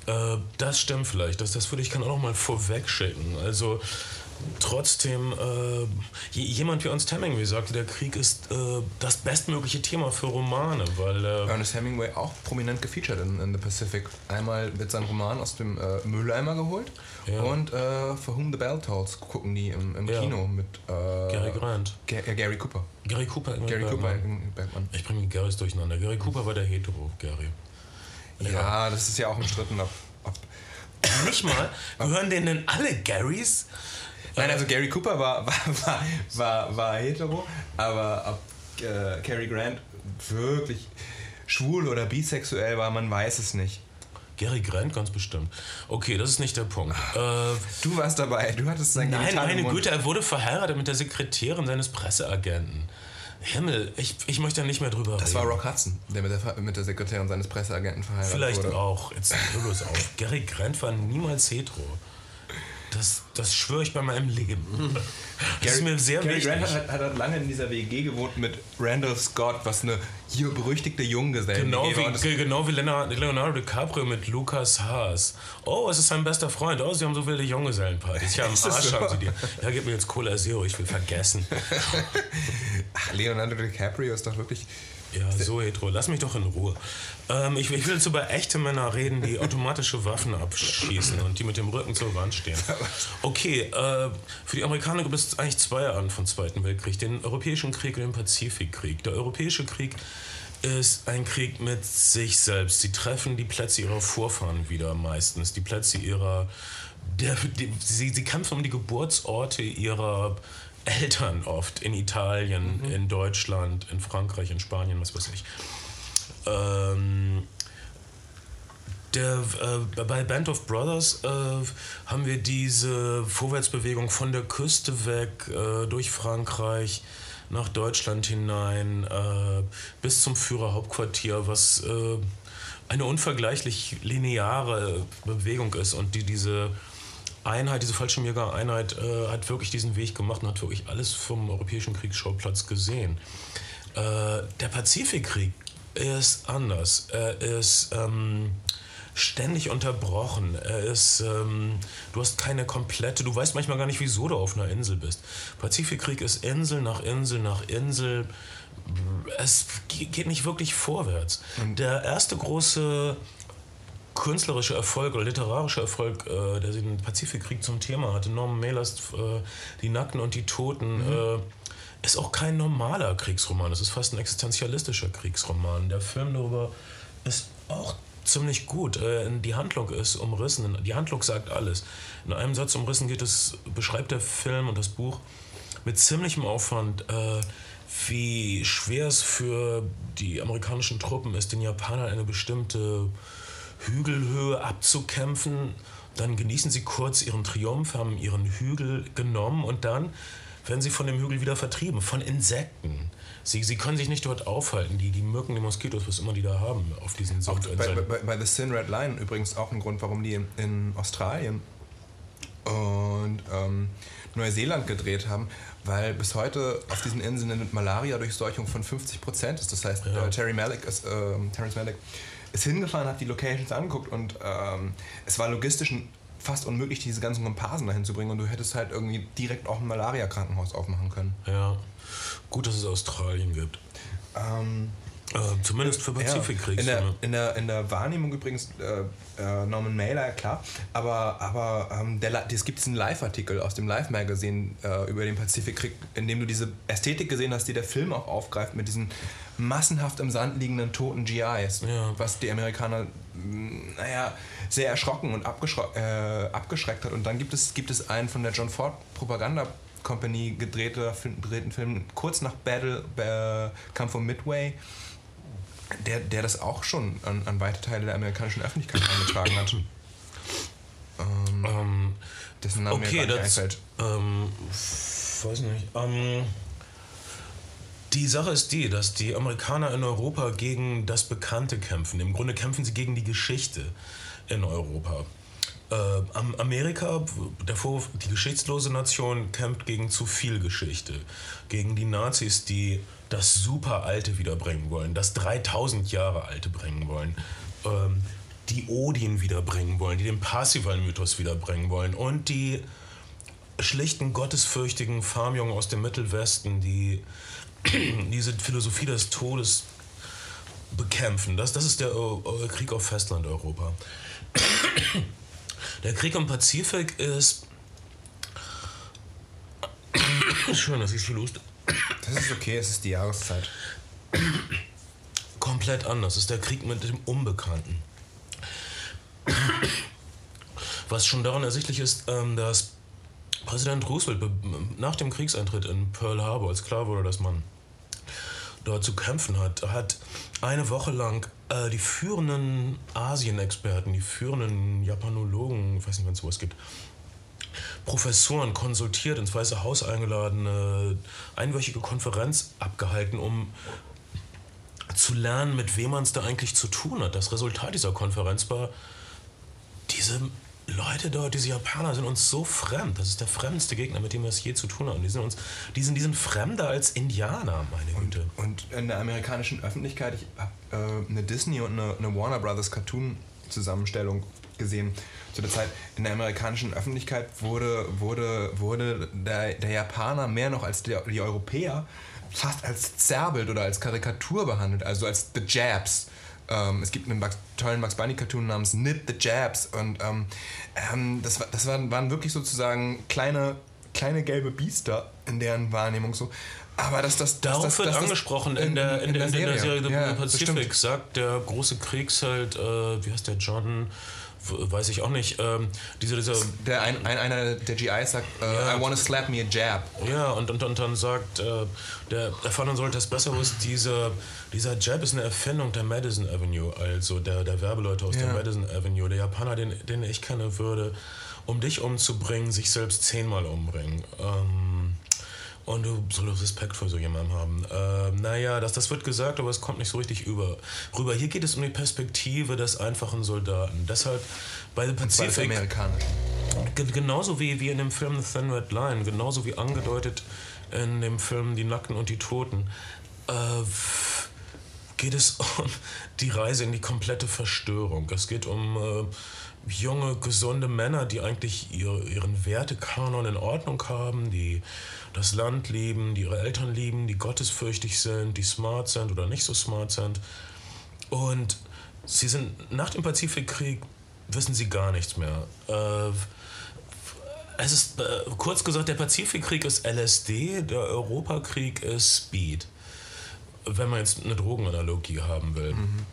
Äh, das stimmt vielleicht. Das, das würde ich kann auch noch mal vorweg schicken. Also, trotzdem, äh, jemand wie Ernst Hemingway sagte, der Krieg ist äh, das bestmögliche Thema für Romane, weil... Äh, Ernest Hemingway auch prominent gefeatured in, in The Pacific. Einmal wird sein Roman aus dem äh, Mülleimer geholt ja. und äh, For Whom the Bell Tolls gucken die im, im ja. Kino mit äh, Gary Grant. Ga Gary Cooper. Gary Cooper, Gary Cooper, Bergmann. Ich bringe die Garys durcheinander. Gary Cooper war der Hetero, Gary. Ja, ja, das ist ja auch umstritten, ob, ob nicht mal. Gehören denen denn alle Garys? Nein, also Gary Cooper war, war, war, war, war hetero, aber ob äh, Cary Grant wirklich schwul oder bisexuell war, man weiß es nicht. Gary Grant ganz bestimmt. Okay, das ist nicht der Punkt. Äh, du warst dabei, du hattest sein Nein, meine Güte, er wurde verheiratet mit der Sekretärin seines Presseagenten. Himmel, ich, ich möchte da nicht mehr drüber das reden. Das war Rock Hudson, der mit der, mit der Sekretärin seines Presseagenten verheiratet Vielleicht wurde. Vielleicht auch. Jetzt hör bloß auf. Gary Grant war niemals hetero. Das, das schwöre ich bei meinem Leben. Das Gary, ist mir sehr Gary wichtig. Grant hat, hat, lange in dieser WG gewohnt mit Randall Scott, was eine hier berüchtigte Junggeselle genau wie, genau wie Leonardo DiCaprio mit Lucas Haas. Oh, es ist sein bester Freund. Oh, sie haben so wilde Junggesellenpartys. Ja, am Arsch so? haben sie dir. Ja, gib mir jetzt Cola Zero, ich will vergessen. Ach, Leonardo DiCaprio ist doch wirklich ja, so hetero. Lass mich doch in Ruhe. Ähm, ich, ich, will jetzt über echte Männer reden, die automatische Waffen abschießen und die mit dem Rücken zur Wand stehen. Okay, äh, für die Amerikaner gibt es eigentlich zwei Arten von Zweiten Weltkrieg. Den Europäischen Krieg und den Pazifikkrieg. Der Europäische Krieg ist ein Krieg mit sich selbst. Sie treffen die Plätze ihrer Vorfahren wieder meistens. Die Plätze ihrer... Der, die, sie, sie kämpfen um die Geburtsorte ihrer Eltern oft in Italien, mhm. in Deutschland, in Frankreich, in Spanien, was weiß ich. Ähm, der, äh, bei Band of Brothers äh, haben wir diese Vorwärtsbewegung von der Küste weg äh, durch Frankreich nach Deutschland hinein äh, bis zum Führerhauptquartier, was äh, eine unvergleichlich lineare Bewegung ist und die diese Einheit, diese Fallschirmjäger-Einheit äh, hat wirklich diesen Weg gemacht und hat wirklich alles vom europäischen Kriegsschauplatz gesehen. Äh, der Pazifikkrieg ist anders. Er ist ähm, ständig unterbrochen. Er ist, ähm, du hast keine komplette, du weißt manchmal gar nicht, wieso du auf einer Insel bist. Pazifikkrieg ist Insel nach Insel nach Insel. Es geht nicht wirklich vorwärts. Der erste große künstlerische Erfolg oder literarische Erfolg, äh, der den Pazifikkrieg zum Thema hatte, Norman Mailers äh, Die Nackten und die Toten, mhm. äh, ist auch kein normaler Kriegsroman. Es ist fast ein existenzialistischer Kriegsroman. Der Film darüber ist auch ziemlich gut. Äh, die Handlung ist umrissen. Die Handlung sagt alles. In einem Satz umrissen geht es, beschreibt der Film und das Buch mit ziemlichem Aufwand, äh, wie schwer es für die amerikanischen Truppen ist, den Japanern eine bestimmte Hügelhöhe abzukämpfen. Dann genießen sie kurz ihren Triumph, haben ihren Hügel genommen und dann werden sie von dem Hügel wieder vertrieben, von Insekten. Sie, sie können sich nicht dort aufhalten, die, die Mücken, die Moskitos, was immer die da haben auf diesen Sundinseln. Bei, bei, bei The Sin Red Line übrigens auch ein Grund, warum die in, in Australien und ähm, Neuseeland gedreht haben, weil bis heute auf diesen Inseln eine Malaria-Durchseuchung von 50 Prozent ist. Das heißt, ja. äh, Terry Malick ist, äh, Terrence Malick ist hingefahren, hat die Locations angeguckt und ähm, es war logistisch fast unmöglich, diese ganzen Komparsen dahin zu bringen und du hättest halt irgendwie direkt auch ein Malaria-Krankenhaus aufmachen können. Ja, gut, dass es Australien gibt. Ähm, äh, zumindest für Pazifikkrieg. Ja, in, der, in, der, in der Wahrnehmung übrigens äh, äh, Norman Mailer, klar, aber, aber ähm, der, es gibt diesen Live-Artikel aus dem Live-Magazin äh, über den Pazifikkrieg, in dem du diese Ästhetik gesehen hast, die der Film auch aufgreift mit diesen massenhaft im Sand liegenden toten GIs, ja. was die Amerikaner, mm, naja, sehr erschrocken und äh, abgeschreckt hat. Und dann gibt es, gibt es einen von der John Ford Propaganda Company gedrehten Film kurz nach Battle, äh, Kampf um Midway der, der das auch schon an, an weite Teile der amerikanischen Öffentlichkeit angetragen hat. Ähm, ähm, dessen Name okay, mir das, ähm, weiß nicht. Ähm, die Sache ist die, dass die Amerikaner in Europa gegen das Bekannte kämpfen. Im Grunde kämpfen sie gegen die Geschichte in Europa. Äh, Amerika, davor die geschichtslose Nation, kämpft gegen zu viel Geschichte. Gegen die Nazis, die das super Alte wiederbringen wollen, das 3000 Jahre Alte bringen wollen, ähm, die Odin wiederbringen wollen, die den Parsival-Mythos wiederbringen wollen und die schlichten, gottesfürchtigen Farmjungen aus dem Mittelwesten, die diese Philosophie des Todes bekämpfen. Das, das ist der äh, Krieg auf Festlandeuropa. Der Krieg im Pazifik ist. Schön, dass ich viel Lust. Das ist okay, es ist die Jahreszeit. Komplett anders. Es ist der Krieg mit dem Unbekannten. Was schon daran ersichtlich ist, ähm, dass Präsident Roosevelt nach dem Kriegseintritt in Pearl Harbor, als klar wurde, dass man dort zu kämpfen hat, hat eine Woche lang äh, die führenden Asien-Experten, die führenden Japanologen, ich weiß nicht, wann es sowas gibt, Professoren konsultiert, ins Weiße Haus eingeladen, eine einwöchige Konferenz abgehalten, um zu lernen, mit wem man es da eigentlich zu tun hat. Das Resultat dieser Konferenz war, diese Leute dort, diese Japaner sind uns so fremd. Das ist der fremdeste Gegner, mit dem wir es je zu tun haben. Die sind, uns, die sind, die sind fremder als Indianer, meine Güte. Und in der amerikanischen Öffentlichkeit, ich habe äh, eine Disney und eine, eine Warner Brothers Cartoon-Zusammenstellung gesehen zu der Zeit. In der amerikanischen Öffentlichkeit wurde, wurde, wurde der, der Japaner mehr noch als der, die Europäer fast als Zerrbild oder als Karikatur behandelt, also als The Jabs. Ähm, es gibt einen Bugs, tollen Bugs Bunny Cartoon namens Nip the Jabs und ähm, ähm, das, war, das waren, waren wirklich sozusagen kleine, kleine gelbe Biester in deren Wahrnehmung so. Aber dass das. Darauf das, wird das, angesprochen in, in, der, in, der, in der Serie The ja, Pacific, sagt der große Kriegsheld, äh, wie heißt der John? Weiß ich auch nicht. Ähm, dieser, dieser der ein, ein, einer der GIs sagt, uh, ja. I wanna slap me a jab. Ja, und, und, und dann sagt äh, der, der Vater sollte das besser wissen, dieser, dieser Jab ist eine Erfindung der Madison Avenue, also der, der Werbeleute aus ja. der Madison Avenue. Der Japaner, den, den ich kenne, würde, um dich umzubringen, sich selbst zehnmal umbringen. Ähm, und du sollst Respekt vor so jemandem haben. Äh, naja, das, das wird gesagt, aber es kommt nicht so richtig über, rüber. Hier geht es um die Perspektive des einfachen Soldaten. Deshalb bei The Pacific. Genauso wie, wie in dem Film The Thin Red Line, genauso wie angedeutet in dem Film Die Nackten und die Toten, äh, geht es um die Reise in die komplette Verstörung. Es geht um. Äh, junge, gesunde Männer, die eigentlich ihr, ihren Wertekanon in Ordnung haben, die das Land lieben, die ihre Eltern lieben, die gottesfürchtig sind, die smart sind oder nicht so smart sind. Und sie sind nach dem Pazifikkrieg, wissen sie gar nichts mehr. Äh, es ist, äh, kurz gesagt, der Pazifikkrieg ist LSD, der Europakrieg ist Speed. Wenn man jetzt eine Drogenanalogie haben will. Mhm.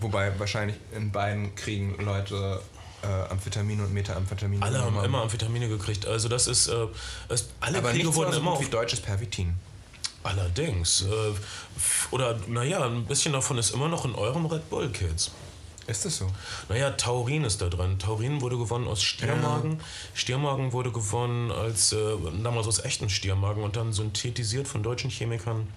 Wobei wahrscheinlich in beiden Kriegen Leute äh, Amphetamine und Methamphetamin. Alle haben immer Amphetamine gekriegt. Also das ist, äh, es, alle Aber Kriege wurden so immer auf wie deutsches Pervitin. Allerdings. Äh, oder naja, ein bisschen davon ist immer noch in eurem Red Bull Kids. Ist das so? Naja, Taurin ist da drin. Taurin wurde gewonnen aus Stiermagen. Ja. Stiermagen wurde gewonnen als äh, damals aus echten Stiermagen und dann synthetisiert von deutschen Chemikern,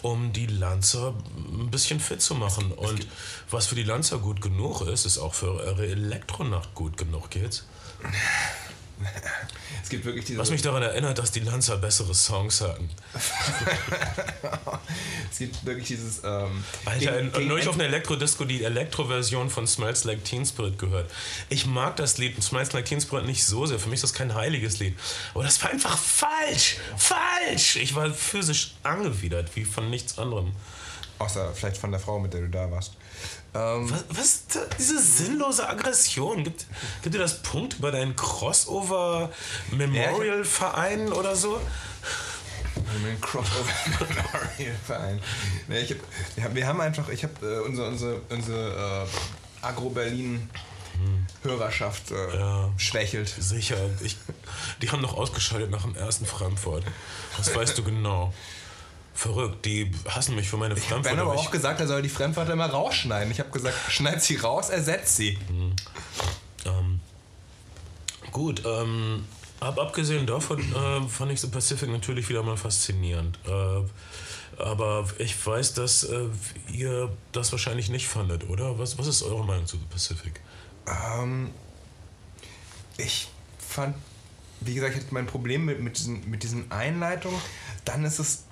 um die Lanzer ein bisschen fit zu machen. Es, es und was für die Lanzer gut genug ist, ist auch für eure Elektronacht gut genug, geht's? es gibt wirklich diese. Was mich daran erinnert, dass die Lanza bessere Songs hatten. es gibt wirklich dieses. Ähm, Alter, gegen, gegen neulich auf einer Elektrodisco die Elektro-Version von Smells Like Teen Spirit gehört. Ich mag das Lied Smells Like Teen Spirit nicht so sehr. Für mich ist das kein heiliges Lied. Aber das war einfach falsch! Falsch! Ich war physisch angewidert, wie von nichts anderem. Außer vielleicht von der Frau, mit der du da warst. Ähm, was, was diese sinnlose Aggression? Gibt, gibt dir das Punkt über deinen Crossover Memorial Verein oder so? Ein Crossover Memorial Verein. Nee, ich hab, wir haben einfach, ich habe äh, unsere, unsere, unsere äh, Agro-Berlin Hörerschaft äh, ja, schwächelt. Sicher. Ich, die haben noch ausgeschaltet nach dem ersten Frankfurt. Das weißt du genau. Verrückt, die hassen mich für meine Fremdwörter. Ich habe aber auch gesagt, er soll die Fremdwörter immer rausschneiden. Ich habe gesagt, schneid sie raus, ersetzt sie. Mhm. Ähm, gut, ähm, ab, abgesehen davon äh, fand ich The Pacific natürlich wieder mal faszinierend. Äh, aber ich weiß, dass äh, ihr das wahrscheinlich nicht fandet, oder? Was, was ist eure Meinung zu The Pacific? Ähm, ich fand, wie gesagt, ich hatte mein Problem mit, mit, diesen, mit diesen Einleitungen. Dann ist es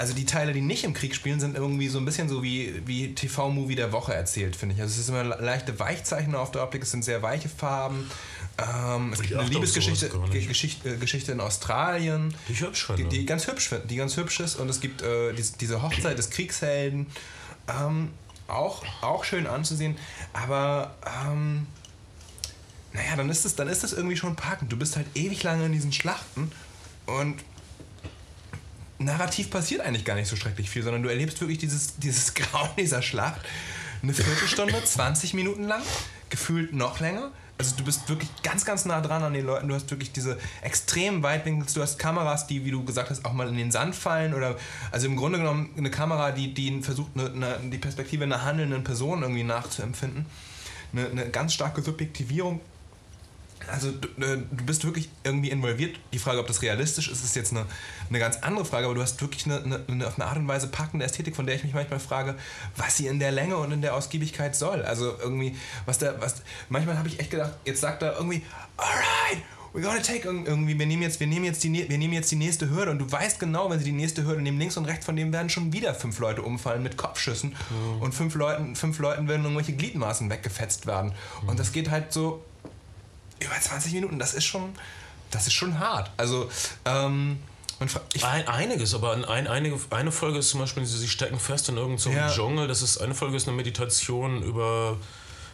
also die Teile, die nicht im Krieg spielen, sind irgendwie so ein bisschen so wie, wie TV-Movie der Woche erzählt, finde ich. Also es ist immer leichte Weichzeichner auf der Optik, es sind sehr weiche Farben. Ähm, es Ich gibt eine Liebesgeschichte. Geschichte, äh, Geschichte in Australien, Die ich hübsch finde. die, die ganz hübsch die ganz hübsch ist. Und es gibt äh, diese, diese Hochzeit des Kriegshelden, ähm, auch, auch schön anzusehen. Aber ähm, naja, dann ist es, dann ist es irgendwie schon packend. Du bist halt ewig lange in diesen Schlachten und narrativ passiert eigentlich gar nicht so schrecklich viel, sondern du erlebst wirklich dieses, dieses Grauen dieser Schlacht eine Viertelstunde, 20 Minuten lang, gefühlt noch länger. Also du bist wirklich ganz, ganz nah dran an den Leuten. Du hast wirklich diese extremen Weitwinkels. Du hast Kameras, die, wie du gesagt hast, auch mal in den Sand fallen. Oder also im Grunde genommen eine Kamera, die, die versucht, eine, eine, die Perspektive einer handelnden Person irgendwie nachzuempfinden. Eine, eine ganz starke Subjektivierung also du, äh, du bist wirklich irgendwie involviert. Die Frage, ob das realistisch ist, ist jetzt eine, eine ganz andere Frage, aber du hast wirklich eine, eine, eine auf eine Art und Weise packende Ästhetik, von der ich mich manchmal frage, was sie in der Länge und in der Ausgiebigkeit soll. Also irgendwie, was da, was, manchmal habe ich echt gedacht, jetzt sagt er irgendwie, alright, we're gonna take, irg- irgendwie, wir nehmen, jetzt, wir, nehmen jetzt die, wir nehmen jetzt die nächste Hürde und du weißt genau, wenn sie die nächste Hürde nehmen, links und rechts von dem werden schon wieder fünf Leute umfallen mit Kopfschüssen und fünf Leuten, fünf Leuten werden irgendwelche Gliedmaßen weggefetzt werden. Und das geht halt so über 20 Minuten, das ist schon, das ist schon hart. Also, ähm, Ein, einiges, aber ein, ein, einige, eine Folge ist zum Beispiel, sie stecken fest in irgendeinem Ja. Dschungel. Das ist, eine Folge ist eine Meditation über,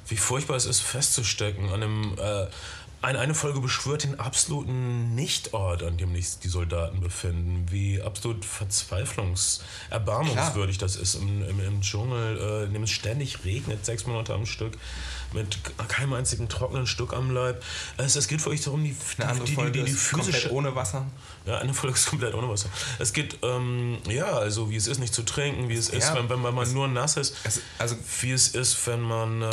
wie furchtbar es ist, festzustecken. An einem, äh, eine, eine Folge beschwört den absoluten Nichtort, an dem sich die Soldaten befinden. Wie absolut verzweiflungs-, erbarmungswürdig das ist im, im, im Dschungel, äh, in dem es ständig regnet, sechs Monate am Stück, mit keinem einzigen trockenen Stück am Leib. Es, es geht wirklich darum, die, eine andere die, die, Folge die, die ist komplett physische ohne Wasser. ja, eine Folge ist komplett ohne Wasser. Es geht, ähm, ja, also wie es ist, nicht zu trinken, wie es ist, Ja, wenn, wenn man nur nass ist, Es, also wie es ist, wenn man, äh,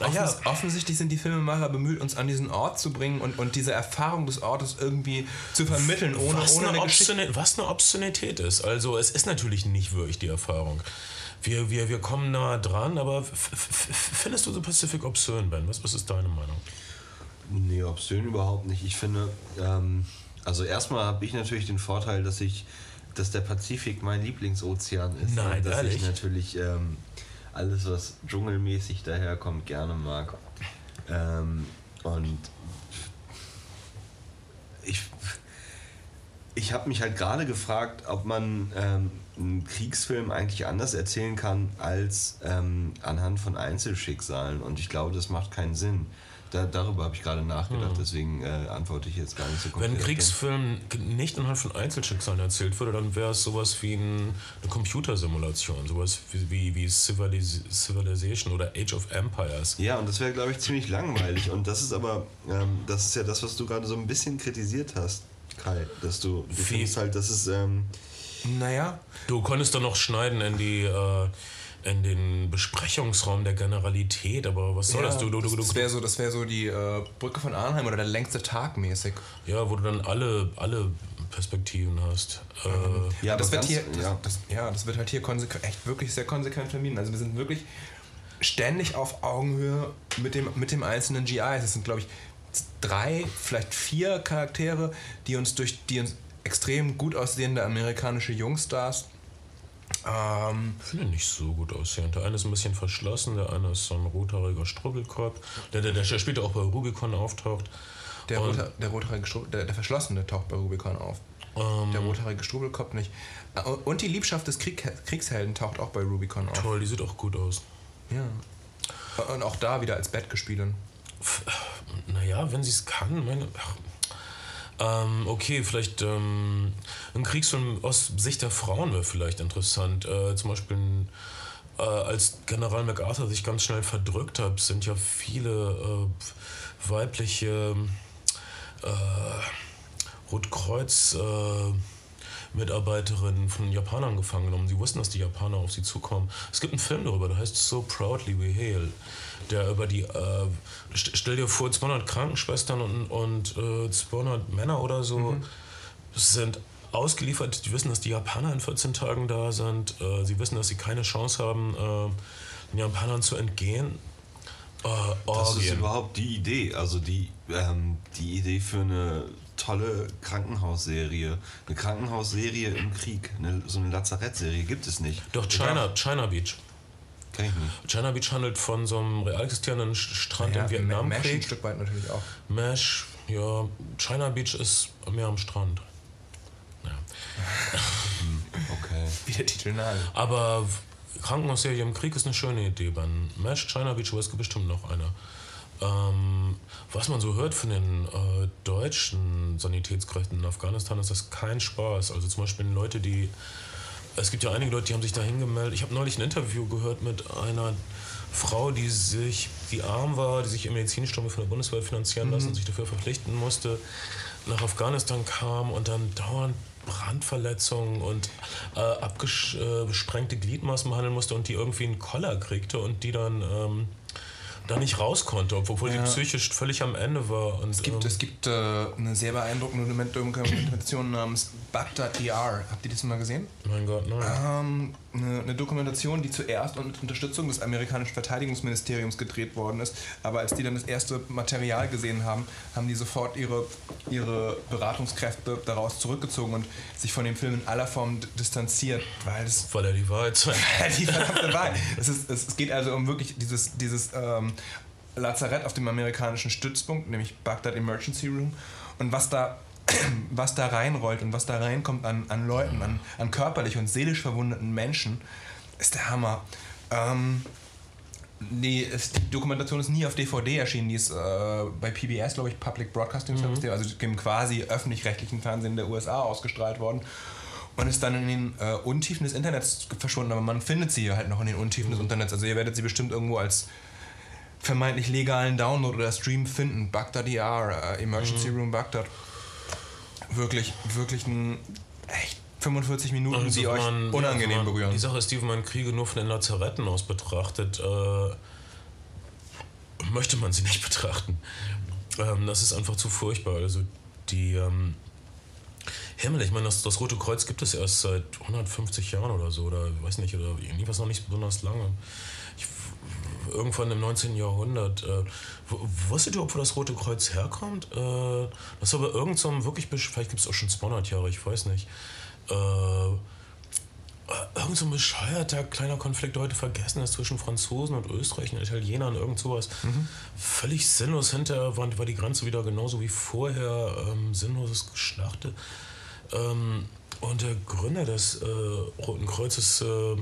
offens offensichtlich sind die Filmemacher bemüht, uns an diesen Ort zu bringen und, und diese Erfahrung des Ortes irgendwie zu vermitteln, ohne, was, ohne eine eine Obszönität ist. Also es ist natürlich nicht wirklich die Erfahrung. Wir, wir, wir kommen nah dran, aber findest du The Pacific obszön, Ben? Was, was ist deine Meinung? Nee, obszön überhaupt nicht. Ich finde, ähm, also erstmal habe ich natürlich den Vorteil, dass ich, dass der Pazifik mein Lieblingsozean ist. Nein, und dass ehrlich? ich natürlich ähm, alles, was dschungelmäßig daherkommt, gerne mag. Ähm, und ich, ich habe mich halt gerade gefragt, ob man ähm, einen Kriegsfilm eigentlich anders erzählen kann als ähm, anhand von Einzelschicksalen. Und ich glaube, das macht keinen Sinn. Da, darüber habe ich gerade nachgedacht, deswegen äh, antworte ich jetzt gar nicht so Hm. Wenn ein konkret. Kriegsfilm nicht anhand von Einzelschicksalen erzählt würde, dann wäre es sowas wie ein, eine Computersimulation, sowas wie, wie, wie Civilis Civilization oder Age of Empires. Ja, und das wäre, glaube ich, ziemlich langweilig. Und das ist aber, ähm, das ist ja das, was du gerade so ein bisschen kritisiert hast, Kai. Dass du, du findest halt, dass es, ähm, Naja, Du konntest dann noch schneiden in die äh, in den Besprechungsraum der Generalität, aber was soll das? Du, du, du, das wäre so, das wär so die äh, Brücke von Arnheim oder der längste Tag mäßig. ja, wo du dann alle, alle Perspektiven hast. Äh, ja, das wird hier, das, ja. das, ja, das wird halt hier konsequent, echt wirklich sehr konsequent vermieden. Also wir sind wirklich ständig auf Augenhöhe mit dem, mit dem einzelnen GIs. Es sind, glaube ich, drei, vielleicht vier Charaktere, die uns durch die uns extrem gut aussehende amerikanische Jungstars ähm, Ich finde nicht so gut aussehend. Der eine ist ein bisschen verschlossen, der eine ist so ein rothaariger Strubbelkopf, der, der, der später auch bei Rubicon auftaucht. der, Und- der, rothaarige Strub- der, der Verschlossene taucht bei Rubicon auf. Ähm, Der rothaarige Strubelkopf nicht. Äh, Und die Liebschaft des Krieg, Kriegshelden taucht auch bei Rubicon auf. toll, die sieht auch gut aus. Ja. Und auch da wieder als Bettgespielin. Naja, wenn sie es kann, meine. Ach, ähm, okay, vielleicht ähm, ein Kriegsfilm aus Sicht der Frauen wäre vielleicht interessant. Äh, zum Beispiel, äh, als General MacArthur sich ganz schnell verdrückt hat, sind ja viele äh, weibliche äh, Rotkreuz. Mitarbeiterinnen von Japanern gefangen genommen. Sie wussten, dass die Japaner auf sie zukommen. Es gibt einen Film darüber, der heißt So Proudly We Hail, der über die, äh, st stell dir vor, 200 Krankenschwestern und, und äh, 200 Männer oder so sind ausgeliefert. Die wissen, dass die Japaner in 14 Tagen da sind. Äh, sie wissen, dass sie keine Chance haben, äh, den Japanern zu entgehen. Äh, Das ist überhaupt die Idee. Also die, ähm, die Idee für eine tolle Krankenhausserie. Eine Krankenhausserie im Krieg, eine, so eine Lazarettserie gibt es nicht. Doch, China, China Beach. Kenn ich nicht. China Beach handelt von so einem real existierenden Strand Ja, im Mesh ein Vietnamkrieg. Stück weit natürlich auch. Mesh, ja, China Beach ist mehr am Strand. Ja. Okay. Wie der Titel nahe. Aber Krankenhausserie im Krieg ist eine schöne Idee. Bei Mesh, China Beach, es gibt bestimmt noch eine. Ähm, was man so hört von den äh, deutschen Sanitätskräften in Afghanistan, ist das kein Spaß. Also zum Beispiel Leute, die. Es gibt ja einige Leute, die haben sich da hingemeldet. Ich habe neulich ein Interview gehört mit einer Frau, die sich, die arm war, die sich ihr Medizinstudium von der Bundeswehr finanzieren lassen und sich dafür verpflichten musste, nach Afghanistan kam und dann dauernd Brandverletzungen und äh, abgesprengte Gliedmaßen behandeln musste und die irgendwie einen Koller kriegte und die dann ähm, da nicht raus konnte, obwohl Ja. sie psychisch völlig am Ende war. Und, Es gibt, ähm, es gibt äh, eine sehr beeindruckende Dokumentation namens Baghdad DR. Habt ihr das mal gesehen? mein Gott, nein. Ähm, eine, eine Dokumentation, die zuerst unter Unterstützung des amerikanischen Verteidigungsministeriums gedreht worden ist. Aber als die dann das erste Material gesehen haben, haben die sofort ihre, ihre Beratungskräfte daraus zurückgezogen und sich von dem Film in aller Form distanziert, weil es Weil er die Wahrheit sagt. die verdammte Wahrheit. Es, ist, es, es geht also um wirklich dieses, dieses ähm, Lazarett auf dem amerikanischen Stützpunkt, nämlich Baghdad Emergency Room. Und was da, was da reinrollt und was da reinkommt an, an Leuten, an, an körperlich und seelisch verwundeten Menschen, ist der Hammer. Ähm, die, die Dokumentation ist nie auf DVD erschienen, die ist äh, bei PBS, glaube ich, Public Broadcasting Service, also dem quasi öffentlich-rechtlichen Fernsehen der USA ausgestrahlt worden und ist dann in den äh, Untiefen des Internets verschwunden, aber man findet sie halt noch in den Untiefen des Internets. Also ihr werdet sie bestimmt irgendwo als vermeintlich legalen Download oder Stream finden. Baghdad ER, äh, Emergency Room Baghdad. Wirklich, wirklich ein echt 45 Minuten, Also die euch man- unangenehm man, berühren. Die Sache ist, die, wenn man Kriege nur von den Lazaretten aus betrachtet, äh, möchte man sie nicht betrachten. Ähm, das ist einfach zu furchtbar. Also die ähm, Himmel, ich meine, das, das Rote Kreuz gibt es erst seit 150 Jahren oder so, oder ich weiß nicht, oder jedenfalls noch nicht besonders lange. Irgendwann im 19. Jahrhundert. Äh, wusstet ihr, ob wo das Rote Kreuz herkommt? Äh, das ist aber irgend so ein wirklich, vielleicht gibt es auch schon 200 Jahre, ich weiß nicht. Äh, irgend so ein bescheuerter kleiner Konflikt, der heute vergessen ist, zwischen Franzosen und Österreichern, Italienern, irgend sowas. Völlig sinnlos. Hinterher war, war die Grenze wieder genauso wie vorher. Ähm, sinnloses Geschlachte. Ähm, und der Gründer des äh, Roten Kreuzes äh,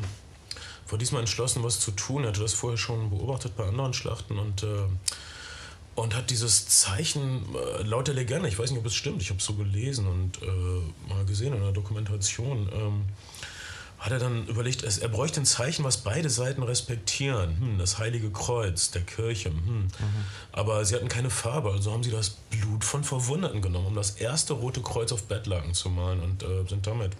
war diesmal entschlossen, was zu tun. Er hatte das vorher schon beobachtet bei anderen Schlachten und, äh, und hat dieses Zeichen äh, laut der Legende, ich weiß nicht, ob es stimmt, ich habe es so gelesen und äh, mal gesehen in der Dokumentation, ähm, hat er dann überlegt, er bräuchte ein Zeichen, was beide Seiten respektieren. Hm, das Heilige Kreuz der Kirche. Hm. Aber sie hatten keine Farbe, also haben sie das Blut von Verwundeten genommen, um das erste rote Kreuz auf Bettlaken zu malen und äh, sind damit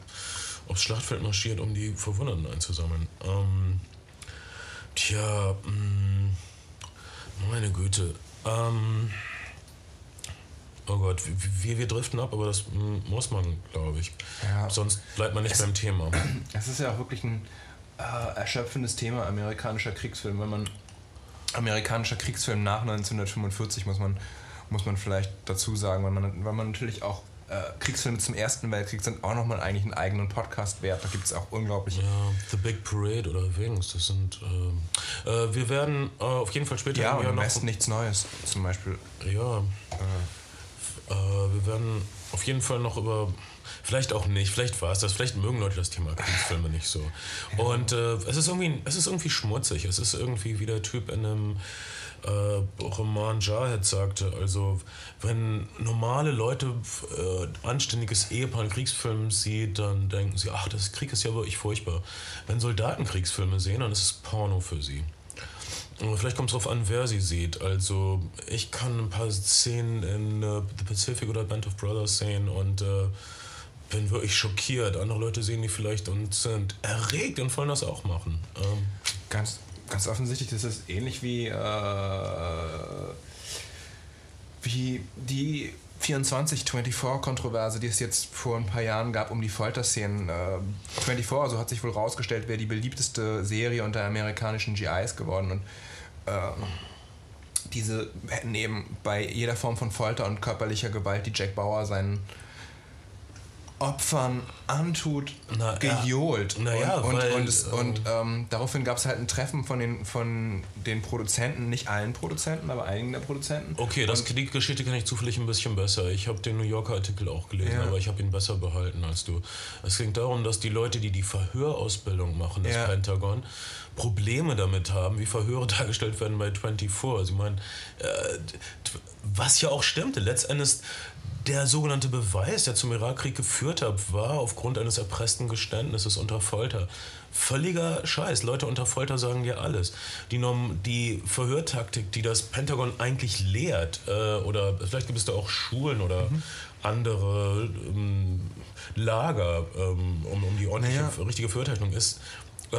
aufs Schlachtfeld marschiert, um die Verwundeten einzusammeln. Ähm, tja, mh, meine Güte. Ähm, oh Gott, wir, wir driften ab, aber das muss man, glaube ich. Ja. Sonst bleibt man nicht beim Thema. Es ist ja auch wirklich ein äh, erschöpfendes Thema amerikanischer Kriegsfilm. Wenn man amerikanischer Kriegsfilm nach 1945 muss man, muss man vielleicht dazu sagen, weil man, weil man natürlich auch Kriegsfilme zum Ersten Weltkrieg sind auch nochmal eigentlich einen eigenen Podcast wert. Da gibt es auch unglaublich. Ja, The Big Parade oder Wings, das sind. ähm, äh, wir werden äh, auf jeden Fall später Ja, und ja im. Westen nichts Neues zum Beispiel. Ja. Äh, wir werden auf jeden Fall noch über. Vielleicht auch nicht, vielleicht war es das, vielleicht mögen Leute das Thema Kriegsfilme nicht so. Und äh, es, ist irgendwie, es ist irgendwie schmutzig. Es ist irgendwie wie der Typ in einem äh, Roman Jarhead sagte. Also, wenn normale Leute äh, anständiges Ehepaar einen Kriegsfilm sieht, dann denken sie, ach, das Krieg ist ja wirklich furchtbar. Wenn Soldaten Kriegsfilme sehen, dann ist es Porno für sie. Vielleicht kommt es darauf an, wer sie sieht. Also ich kann ein paar Szenen in äh, The Pacific oder Band of Brothers sehen und äh, bin wirklich schockiert. Andere Leute sehen die vielleicht und sind erregt und wollen das auch machen. Ähm, Ganz, ganz offensichtlich, das ist ähnlich wie, äh, wie die 24-24-Kontroverse, die es jetzt vor ein paar Jahren gab um die Folterszenen. Äh, 24, also hat sich wohl rausgestellt, wäre die beliebteste Serie unter amerikanischen GIs geworden. Und äh, diese hätten eben bei jeder Form von Folter und körperlicher Gewalt, die Jack Bauer seinen Opfern antut, Na, gejohlt. ja. Na ja, und, weil, und, und, ähm, und ähm, daraufhin gab es halt ein Treffen von den, von den Produzenten, nicht allen Produzenten, aber einigen der Produzenten. Okay, das, die Geschichte kenne ich zufällig ein bisschen besser. Ich habe den New Yorker Artikel auch gelesen, Ja. aber ich habe ihn besser behalten als du. Es ging darum, dass die Leute, die die Verhörausbildung machen, das Ja. Pentagon, Probleme damit haben, wie Verhöre dargestellt werden bei 24. Also ich meine, äh, was ja auch stimmte, letztendlich der sogenannte Beweis, der zum Irakkrieg geführt hat, war aufgrund eines erpressten Geständnisses unter Folter. Völliger Scheiß. Leute unter Folter sagen dir alles. Die, Norm die Verhörtaktik, die das Pentagon eigentlich lehrt, äh, oder vielleicht gibt es da auch Schulen oder andere ähm, Lager, ähm, um, um die ordentliche, Naja. richtige Verhörtechnik ist, äh,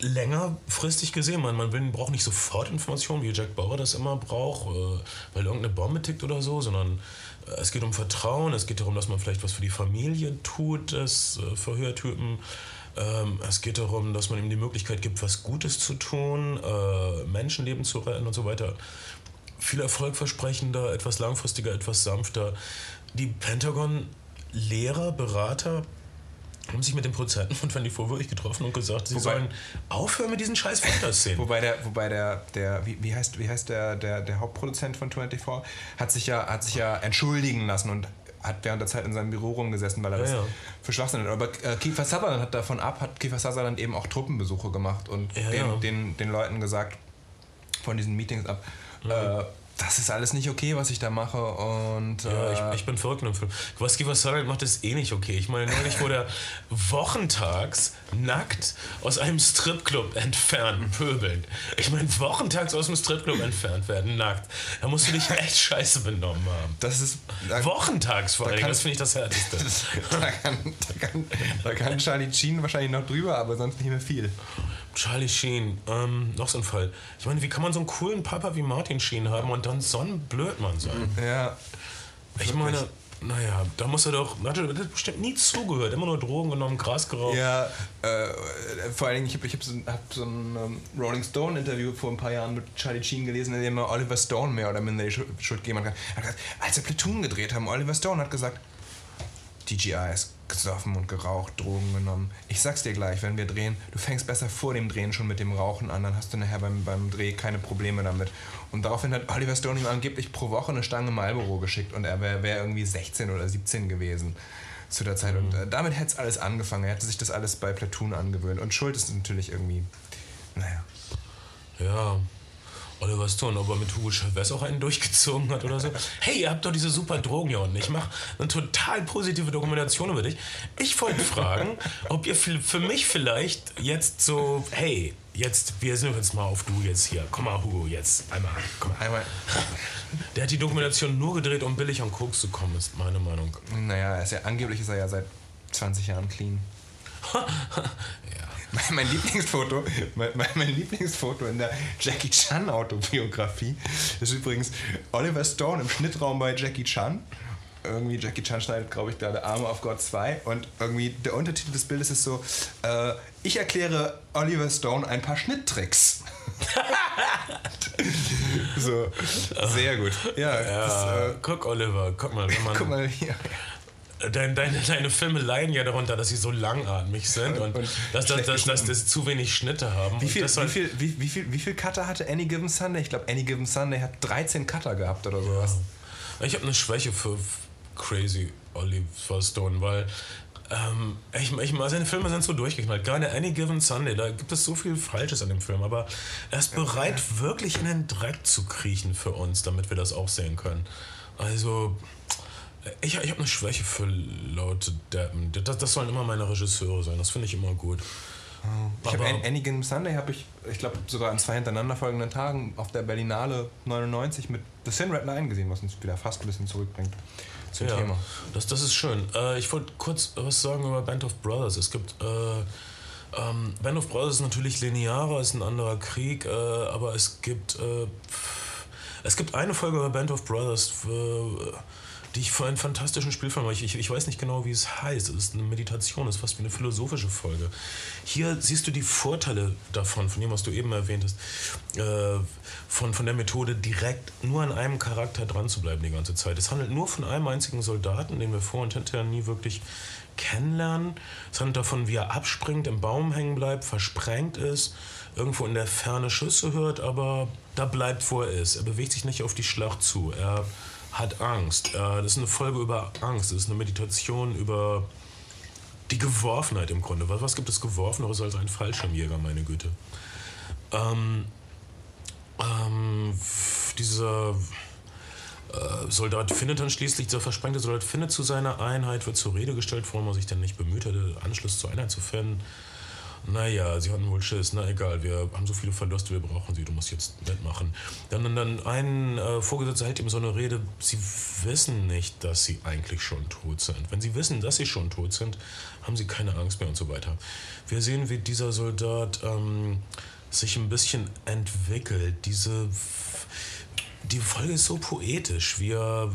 längerfristig gesehen. Man, man braucht nicht sofort Informationen, wie Jack Bauer das immer braucht, äh, weil irgendeine Bombe tickt oder so, sondern äh, es geht um Vertrauen, es geht darum, dass man vielleicht was für die Familie tut des äh, Verhörtypen. Ähm, es geht darum, dass man ihm die Möglichkeit gibt, was Gutes zu tun, Menschenleben zu retten und so weiter. Viel erfolgversprechender, etwas langfristiger, etwas sanfter. Die Pentagon-Lehrer, Berater haben sich mit den Produzenten von 24 wirklich getroffen und gesagt, sie Wobei- sollen aufhören mit diesen scheiß Folterszenen. Wobei der, wobei der, der wie, wie heißt, wie heißt der, der, der Hauptproduzent von 24 hat sich ja, hat sich ja entschuldigen lassen und hat während der Zeit in seinem Büro rumgesessen, weil er Ja, das ja. für Schwachsinn hat. Aber äh, Kiefer Sutherland hat davon ab, hat Kiefer Sutherland eben auch Truppenbesuche gemacht und Ja, den. Den, den Leuten gesagt, von diesen Meetings ab, äh, das ist alles nicht okay, was ich da mache und Ja, äh, ich, ich bin verrückt dem Film. Was Giver Sutherland macht, ist eh nicht okay. Ich meine, neulich wurde er wochentags nackt aus einem Stripclub entfernt, pöbelnd. Ich meine, wochentags aus dem Stripclub entfernt werden, nackt. Da musst du dich echt scheiße benommen haben. das ist da, Wochentags vor allem, kann- das finde ich das Härteste. da, kann, da, kann, da kann Charlie Sheen wahrscheinlich noch drüber, aber sonst nicht mehr viel. Charlie Sheen, ähm, noch so ein Fall. Ich meine, wie kann man so einen coolen Papa wie Martin Sheen haben und dann so ein Blödmann sein? Ja, Ich meine, naja, da muss er doch, hat er hat er bestimmt nie zugehört, immer nur Drogen genommen, Gras geraucht. Ja, äh, vor allen Dingen, ich habe hab so, hab so ein ähm, Rolling Stone-Interview vor ein paar Jahren mit Charlie Sheen gelesen, in dem er Oliver Stone mehr oder minder die Schu- Schuld geben kann. Er hat gesagt, als wir Platoon gedreht haben, Oliver Stone hat gesagt, DGI ist gesoffen und geraucht, Drogen genommen. Ich sag's dir gleich, wenn wir drehen, du fängst besser vor dem Drehen schon mit dem Rauchen an, dann hast du nachher beim, beim Dreh keine Probleme damit. Und daraufhin hat Oliver Stone ihm angeblich pro Woche eine Stange Marlboro geschickt und er wäre wär irgendwie 16 oder 17 gewesen zu der Zeit. Und äh, damit hätte es alles angefangen. Er hätte sich das alles bei Platoon angewöhnt. Und Schuld ist natürlich irgendwie, naja. Ja. Oliver Stone, ob er mit Hugo Chavez auch einen durchgezogen hat oder so. Hey, ihr habt doch diese super Drogen hier unten. Ich mache eine total positive Dokumentation über dich. Ich wollte fragen, ob ihr für, mich vielleicht jetzt so, hey, jetzt, wir sind jetzt mal auf du jetzt hier. Komm mal, Hugo, jetzt einmal. Komm mal. Einmal, Der hat die Dokumentation nur gedreht, um billig an Koks zu kommen, ist meine Meinung. naja, ist ja, angeblich ist er ja seit 20 Jahren clean. Mein, mein Lieblingsfoto, mein, mein, Lieblingsfoto in der Jackie Chan Autobiografie ist übrigens Oliver Stone im Schnittraum bei Jackie Chan. Irgendwie Jackie Chan schneidet, glaube ich, gerade Arme auf Gott 2 und irgendwie der Untertitel des Bildes ist so: äh, Ich erkläre Oliver Stone ein paar Schnitttricks. so, sehr gut. Ja, das, Ja, äh, guck, Oliver, guck mal, wenn man. guck mal hier. Deine, deine, deine Filme leiden ja darunter, dass sie so langatmig sind und, Und dass, dass, dass, dass, dass zu wenig Schnitte haben. Wie viel, das wie, viel, wie, wie, viel, wie viel Cutter hatte Any Given Sunday? Ich glaube, Any Given Sunday hat 13 Cutter gehabt oder sowas. Ich habe eine Schwäche für Crazy Oliver Stone, weil ähm, ich, ich, seine Filme sind so durchgeknallt. Gerade Any Given Sunday, da gibt es so viel Falsches an dem Film, aber er ist bereit, wirklich in den Dreck zu kriechen für uns, damit wir das auch sehen können. Also, ich, ich habe eine Schwäche für laute Deppen. Das, das sollen immer meine Regisseure sein, das finde ich immer gut. Ich habe Aber- Any Any Given Sunday, habe ich, ich glaube, sogar an zwei hintereinander folgenden Tagen auf der Berlinale 99 mit The Thin Red Line gesehen, was uns wieder fast ein bisschen zurückbringt zum Ja, Thema. das, das ist schön. Äh, ich wollte kurz was sagen über Band of Brothers. Es gibt. Äh, ähm, Band of Brothers ist natürlich linearer, ist ein anderer Krieg, äh, aber es gibt. Äh, es gibt eine Folge über Band of Brothers, für, die ich für einen fantastischen Spielfilm. Ich, ich, ich weiß nicht genau, wie es heißt. Es ist eine Meditation, es ist fast wie eine philosophische Folge. Hier siehst du die Vorteile davon, von dem, was du eben erwähnt hast, äh, von, von der Methode, direkt nur an einem Charakter dran zu bleiben die ganze Zeit. Es handelt nur von einem einzigen Soldaten, den wir vor und hinterher nie wirklich kennenlernen. Es handelt davon, wie er abspringt, im Baum hängen bleibt, versprengt ist, irgendwo in der Ferne Schüsse hört, aber da bleibt, wo er ist. Er bewegt sich nicht auf die Schlacht zu. Er hat Angst. Das ist eine Folge über Angst. Das ist eine Meditation über die Geworfenheit im Grunde. Was gibt es Geworfeneres als ein Fallschirmjäger, meine Güte? Ähm, ähm, dieser äh, Soldat findet dann schließlich, dieser versprengte Soldat findet zu seiner Einheit, wird zur Rede gestellt, warum er sich dann nicht bemüht hatte, Anschluss zur Einheit zu finden. Naja, sie hatten wohl Schiss, na egal, wir haben so viele Verluste, wir brauchen sie, du musst jetzt mitmachen. Dann, dann, dann ein äh, Vorgesetzter hält ihm so eine Rede, sie wissen nicht, dass sie eigentlich schon tot sind. Wenn sie wissen, dass sie schon tot sind, haben sie keine Angst mehr und so weiter. Wir sehen, wie dieser Soldat ähm, sich ein bisschen entwickelt. Diese, die Folge ist so poetisch, wie er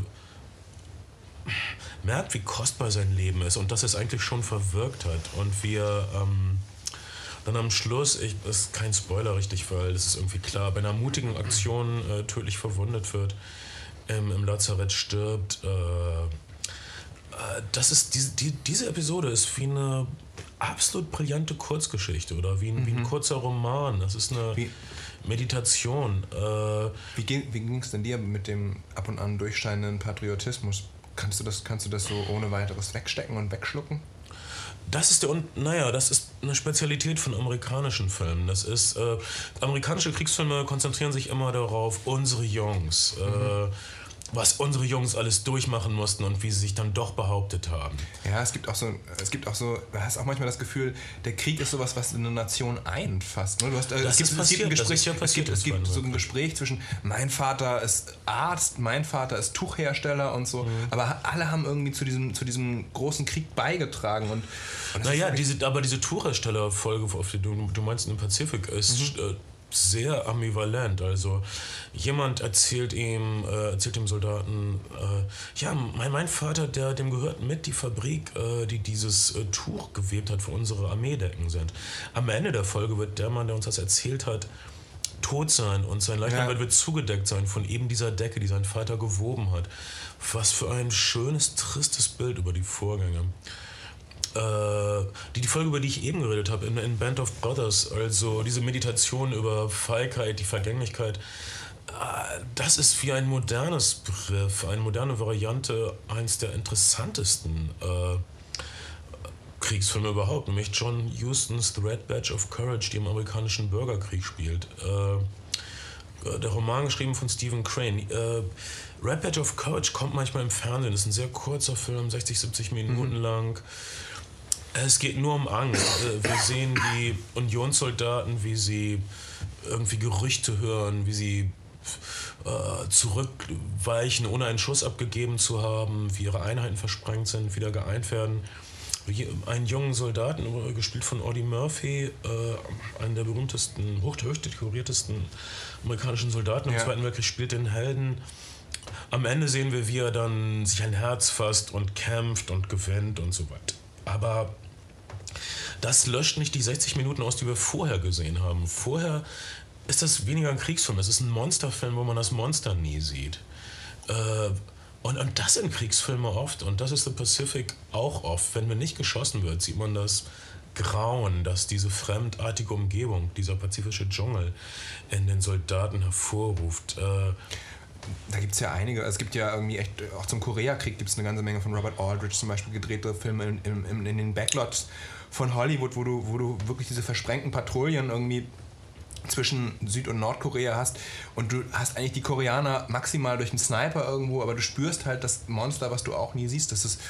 merkt, wie kostbar sein Leben ist und dass es eigentlich schon verwirkt hat und wie er... Ähm, dann am Schluss, ich, ist kein Spoiler richtig, weil das ist irgendwie klar, bei einer mutigen Aktion äh, tödlich verwundet wird, im, im Lazarett stirbt. Äh, äh, das ist diese, die, diese Episode ist wie eine absolut brillante Kurzgeschichte oder wie ein, mhm. wie ein mhm. kurzer Roman. Das ist eine wie, Meditation. Äh, wie ging es denn dir mit dem ab und an durchscheinenden Patriotismus? Kannst du das, kannst du das so ohne weiteres wegstecken und wegschlucken? Das ist der und naja, das ist eine Spezialität von amerikanischen Filmen. Das ist äh, amerikanische Kriegsfilme konzentrieren sich immer darauf, unsere Jungs. Äh, mhm. Äh, was unsere Jungs alles durchmachen mussten und wie sie sich dann doch behauptet haben. Ja, es gibt auch so, es gibt auch so, du hast auch manchmal das Gefühl, der Krieg ist sowas, was eine Nation einfasst. Ne? Du hast, äh, das es gibt, es gibt ein Gespräch, ja es gibt, es gibt so ein Gespräch zwischen mein Vater ist Arzt, mein Vater ist Tuchhersteller und so, mhm. aber alle haben irgendwie zu diesem, zu diesem großen Krieg beigetragen und, und naja, diese, aber diese Tuchhersteller-Folge, auf die du, du meinst im Pazifik, ist mhm. äh, sehr ambivalent. Also jemand erzählt ihm, äh, erzählt dem Soldaten, äh, ja, mein, mein Vater, der, dem gehört mit die Fabrik, äh, die dieses äh, Tuch gewebt hat, für unsere Armeedecken sind. Am Ende der Folge wird der Mann, der uns das erzählt hat, tot sein und sein Leichnam ja. wird zugedeckt sein von eben dieser Decke, die sein Vater gewoben hat. Was für ein schönes, tristes Bild über die Vorgänge die, die Folge, über die ich eben geredet habe, in, in Band of Brothers, also diese Meditation über Feigheit, die Vergänglichkeit, äh, das ist wie ein modernes Begriff, eine moderne Variante, eines der interessantesten äh, Kriegsfilme überhaupt, nämlich John Hustons The Red Badge of Courage, die im amerikanischen Bürgerkrieg spielt. Äh, äh der Roman geschrieben von Stephen Crane. Äh, Red Badge of Courage kommt manchmal im Fernsehen. Das ist ein sehr kurzer Film, 60, 70 Minuten mhm. lang. Es geht nur um Angst. Äh, wir sehen die Unionssoldaten, wie sie irgendwie Gerüchte hören, wie sie äh, zurückweichen, ohne einen Schuss abgegeben zu haben, wie ihre Einheiten versprengt sind, wieder geeint werden. Einen jungen Soldaten, gespielt von Audie Murphy, äh, einen der berühmtesten, hochdekoriertesten amerikanischen Soldaten im ja. Zweiten Weltkrieg, spielt den Helden. Am Ende sehen wir, wie er dann sich ein Herz fasst und kämpft und gewinnt und so weiter. Aber das löscht nicht die 60 Minuten aus, die wir vorher gesehen haben. Vorher ist das weniger ein Kriegsfilm, es ist ein Monsterfilm, wo man das Monster nie sieht. Äh, und, und das sind Kriegsfilme oft und das ist The Pacific auch oft. Wenn mir nicht geschossen wird, sieht man das Grauen, das diese fremdartige Umgebung, dieser pazifische Dschungel in den Soldaten hervorruft. Äh, da gibt es ja einige. Es gibt ja irgendwie echt, auch zum Koreakrieg gibt es eine ganze Menge von Robert Aldrich zum Beispiel gedrehte Filme in, in, in den Backlots von Hollywood, wo du, wo du wirklich diese versprengten Patrouillen irgendwie zwischen Süd- und Nordkorea hast und du hast eigentlich die Koreaner maximal durch einen Sniper irgendwo, aber du spürst halt das Monster, was du auch nie siehst. Das ist,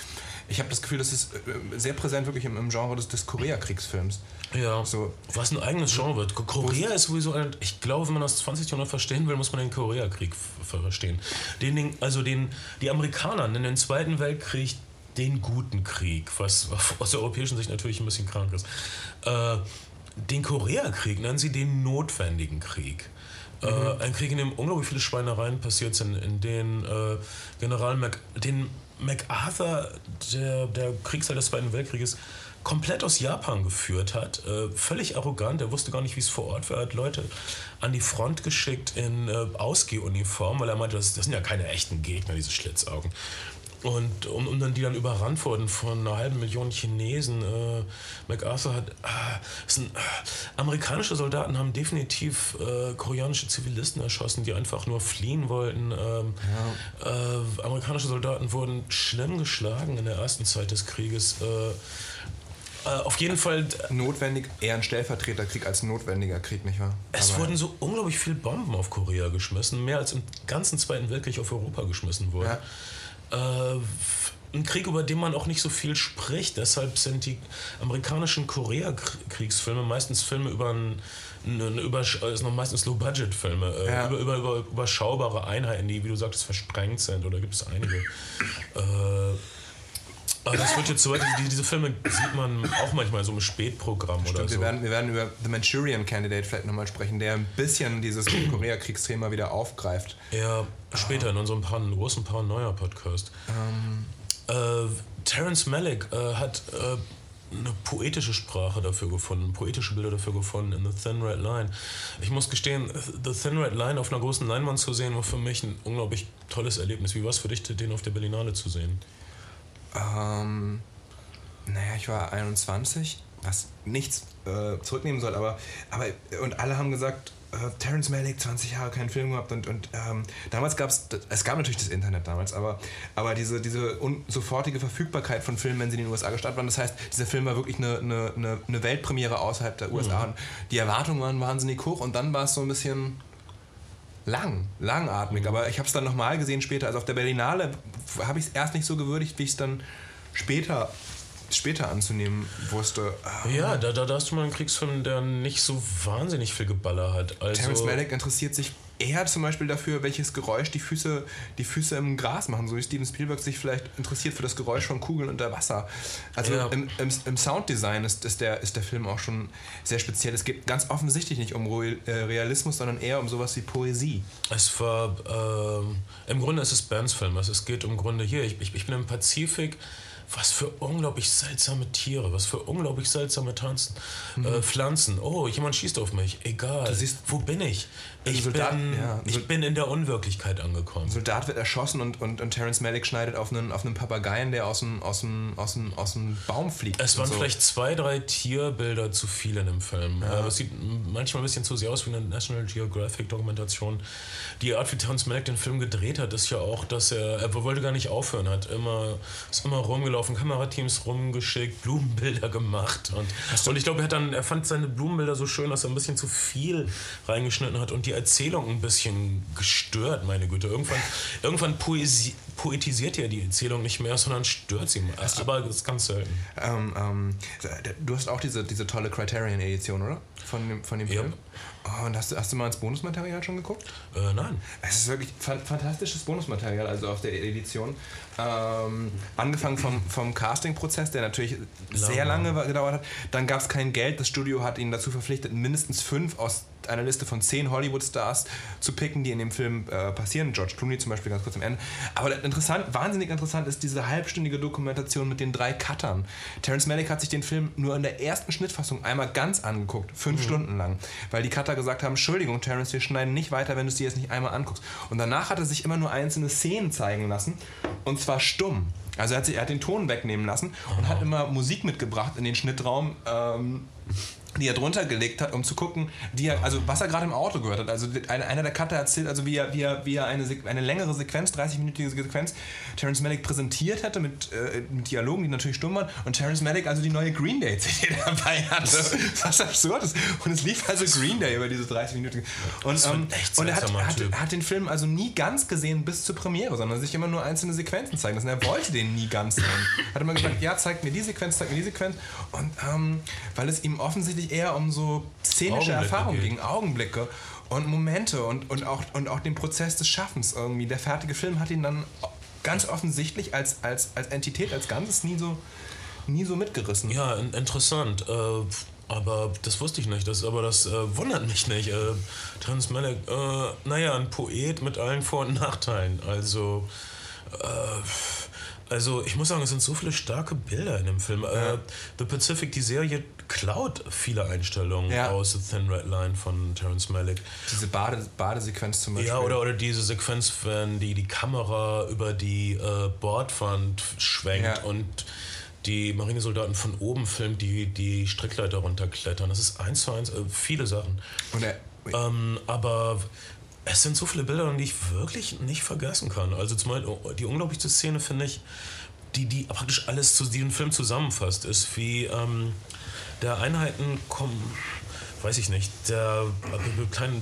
ich habe das Gefühl, das ist äh, sehr präsent wirklich im, im Genre des, des Koreakriegsfilms. Ja, so. was ein eigenes Genre wird. Korea ist sowieso, ein, ich glaube, wenn man das 20. Jahrhundert verstehen will, muss man den Koreakrieg verstehen. Den, also den, die Amerikaner in den Zweiten Weltkrieg den guten Krieg, was aus der europäischen Sicht natürlich ein bisschen krank ist. Äh, den Koreakrieg nennen sie den notwendigen Krieg. Äh, ein Krieg, in dem unglaublich viele Schweinereien passiert sind, in denen äh, General Mac, den MacArthur, der, der Kriegsheld des Zweiten Weltkrieges, komplett aus Japan geführt hat. Äh, völlig arrogant, er wusste gar nicht, wie es vor Ort war. Er hat Leute an die Front geschickt in äh, Ausgehuniform, weil er meinte, das, das sind ja keine echten Gegner, diese Schlitzaugen. Und um, um dann die dann überrannt wurden von einer halben Million Chinesen. Äh, MacArthur hat. Äh, sind, äh, amerikanische Soldaten haben definitiv äh, koreanische Zivilisten erschossen, die einfach nur fliehen wollten. Ähm, ja. Äh, amerikanische Soldaten wurden schlimm geschlagen in der ersten Zeit des Krieges. Äh, auf jeden Fall. Notwendig, eher ein Stellvertreterkrieg als ein notwendiger Krieg, nicht wahr? Es Aber wurden so unglaublich viele Bomben auf Korea geschmissen, mehr als im ganzen Zweiten Weltkrieg auf Europa geschmissen wurden. Ja äh, ein Krieg, über den man auch nicht so viel spricht. Deshalb sind die amerikanischen Koreakriegsfilme meistens Filme über ein, eine, über, ist noch meistens Low-Budget-Filme, äh, ja. über, über, über, überschaubare Einheiten, die, wie du sagtest, versprengt sind. Oder gibt es einige. äh, aber das wird jetzt so weit, die, diese Filme sieht man auch manchmal so im Spätprogramm Stimmt, oder so. Wir werden, wir werden über The Manchurian Candidate vielleicht nochmal sprechen, der ein bisschen dieses Koreakriegsthema wieder aufgreift. Ja, später in unserem Pan großen Paranoia-Podcast. Ähm. Äh, Terence Malick äh, hat äh, eine poetische Sprache dafür gefunden, poetische Bilder dafür gefunden in The Thin Red Line. Ich muss gestehen, The Thin Red Line auf einer großen Leinwand zu sehen, war für mich ein unglaublich tolles Erlebnis. Wie war es für dich, den auf der Berlinale zu sehen? Ähm, naja, ich war 21, was nichts äh, zurücknehmen soll, aber, aber und alle haben gesagt, äh, Terence Malick, 20 Jahre keinen Film gehabt und, und ähm, damals gab es, es gab natürlich das Internet damals, aber, aber diese, diese sofortige Verfügbarkeit von Filmen, wenn sie in den USA gestartet waren, das heißt, dieser Film war wirklich eine, eine, eine Weltpremiere außerhalb der USA mhm. und die Erwartungen waren wahnsinnig hoch und dann war es so ein bisschen lang, langatmig. Aber ich habe es dann nochmal gesehen später. Also auf der Berlinale habe ich es erst nicht so gewürdigt, wie ich es dann später später anzunehmen wusste. Ja, da, da, da hast du mal einen Kriegsfilm, der nicht so wahnsinnig viel Geballer hat. Also Terrence Malick interessiert sich eher zum Beispiel dafür, welches Geräusch die Füße, die Füße im Gras machen, so wie Steven Spielberg sich vielleicht interessiert für das Geräusch von Kugeln unter Wasser. Also ja. im, im, im, Sounddesign ist, ist, der, ist der Film auch schon sehr speziell. Es geht ganz offensichtlich nicht um äh, Realismus, sondern eher um sowas wie Poesie. Es war, äh, im Grunde ist es Bands Film. Also es geht um Grunde hier, ich, ich, ich bin im Pazifik, was für unglaublich seltsame Tiere, was für unglaublich seltsame Tanzen, mhm. äh, Pflanzen. Oh, jemand schießt auf mich. Egal. Siehst, wo bin ich? Ich, Soldat, bin, ja, ich bin in der Unwirklichkeit angekommen. Ein Soldat wird erschossen und, und, und Terence Malick schneidet auf einen, auf einen Papageien, der aus dem, aus, dem, aus, dem, aus dem Baum fliegt. Es waren so. vielleicht zwei, drei Tierbilder zu viel in dem Film. Ja. Es sieht manchmal ein bisschen zu sehr aus wie eine National Geographic Dokumentation. Die Art, wie Terence Malick den Film gedreht hat, ist ja auch, dass er, er wollte gar nicht aufhören, hat immer, ist immer rumgelaufen, Kamerateams rumgeschickt, Blumenbilder gemacht. Und, und ich glaube, er, hat dann, er fand seine Blumenbilder so schön, dass er ein bisschen zu viel reingeschnitten hat und die Erzählung ein bisschen gestört, meine Güte. Irgendwann, irgendwann poesi poetisiert ja die Erzählung nicht mehr, sondern stört sie mal. Aber das ist ganz selten. Ähm, ähm, du hast auch diese, diese tolle Criterion-Edition, oder? Von dem, von dem Film? Ja. Oh, und hast du, hast du mal ins Bonusmaterial schon geguckt? Äh, nein. Es ist wirklich fantastisches Bonusmaterial, also auf der Edition. Ähm, angefangen vom, vom Casting-Prozess, der natürlich lange. sehr lange gedauert hat. Dann gab es kein Geld. Das Studio hat ihn dazu verpflichtet, mindestens fünf aus einer Liste von zehn Hollywood-Stars zu picken, die in dem Film äh, passieren. George Clooney zum Beispiel ganz kurz am Ende. Aber interessant, wahnsinnig interessant ist diese halbstündige Dokumentation mit den drei Cuttern. Terence Malick hat sich den Film nur in der ersten Schnittfassung einmal ganz angeguckt, fünf mhm. Stunden lang, weil die Cutter gesagt haben, Entschuldigung, Terence, wir schneiden nicht weiter, wenn du es dir jetzt nicht einmal anguckst. Und danach hat er sich immer nur einzelne Szenen zeigen lassen und zwar stumm. Also er hat, sich, er hat den Ton wegnehmen lassen und hat immer Musik mitgebracht in den Schnittraum. Ähm, die er drunter gelegt hat, um zu gucken, die er, also was er gerade im Auto gehört hat. Also einer, der Cutter erzählt, also wie er, wie er, wie er eine, eine längere Sequenz, 30-minütige Sequenz, Terence Malick präsentiert hätte mit, äh, mit Dialogen, die natürlich stumm waren, und Terence Malick also die neue Green Day CD dabei hatte. Was absurd ist. Und es lief also Green Day über diese 30 Minuten. Und, ähm, und er hat, hat, hat, den Film also nie ganz gesehen bis zur Premiere, sondern sich immer nur einzelne Sequenzen zeigen lassen. Er wollte den nie ganz sehen. Hat immer gesagt, ja, zeigt mir die Sequenz, zeigt mir die Sequenz. Und ähm, weil es ihm offensichtlich tatsächlich eher um so szenische Erfahrungen ging, Augenblicke und Momente und, und, auch, und auch den Prozess des Schaffens irgendwie. Der fertige Film hat ihn dann ganz offensichtlich als, als, als Entität, als Ganzes nie so, nie so mitgerissen. Ja, interessant. Äh, Aber das wusste ich nicht, das, aber das äh, wundert mich nicht. Äh, Terence Malick, äh, naja, ein Poet mit allen Vor- und Nachteilen. Also, äh, also ich muss sagen, es sind so viele starke Bilder in dem Film. Äh, The Pacific, die Serie, klaut viele Einstellungen Ja. aus The Thin Red Line von Terence Malick. Diese Bade, Badesequenz zum Beispiel. Ja, oder, oder diese Sequenz, wenn die, die Kamera über die äh, Bordwand schwenkt Ja. und die Marinesoldaten von oben filmt, die die Strickleiter runterklettern. Das ist eins zu eins, äh, viele Sachen. Er, Ähm, aber es sind so viele Bilder, die ich wirklich nicht vergessen kann. Also zum Beispiel die unglaublichste Szene finde ich, die, die praktisch alles zu diesem Film zusammenfasst, ist wie ähm, der Einheiten kommen. Weiß ich nicht. Der,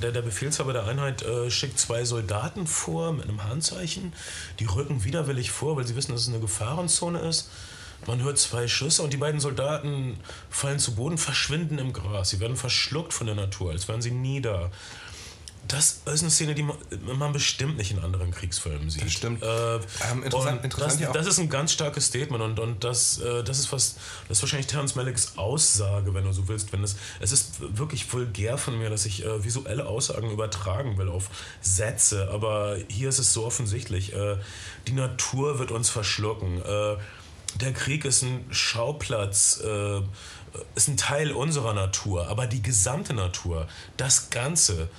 der, der Befehlshaber der Einheit äh, schickt zwei Soldaten vor mit einem Handzeichen. Die rücken widerwillig vor, weil sie wissen, dass es eine Gefahrenzone ist. Man hört zwei Schüsse und die beiden Soldaten fallen zu Boden, verschwinden im Gras. Sie werden verschluckt von der Natur, als wären sie nie da. Das ist eine Szene, die man, bestimmt nicht in anderen Kriegsfilmen sieht. Das stimmt. Äh, Ähm, interessant- interessant das, das ist ein ganz starkes Statement und, und das, äh, das ist was, das ist wahrscheinlich Terence Malicks Aussage, wenn du so willst. Wenn es, es ist wirklich vulgär von mir, dass ich äh, visuelle Aussagen übertragen will auf Sätze, aber hier ist es so offensichtlich. Äh, die Natur wird uns verschlucken. Äh, der Krieg ist ein Schauplatz, äh, ist ein Teil unserer Natur, aber die gesamte Natur, das Ganze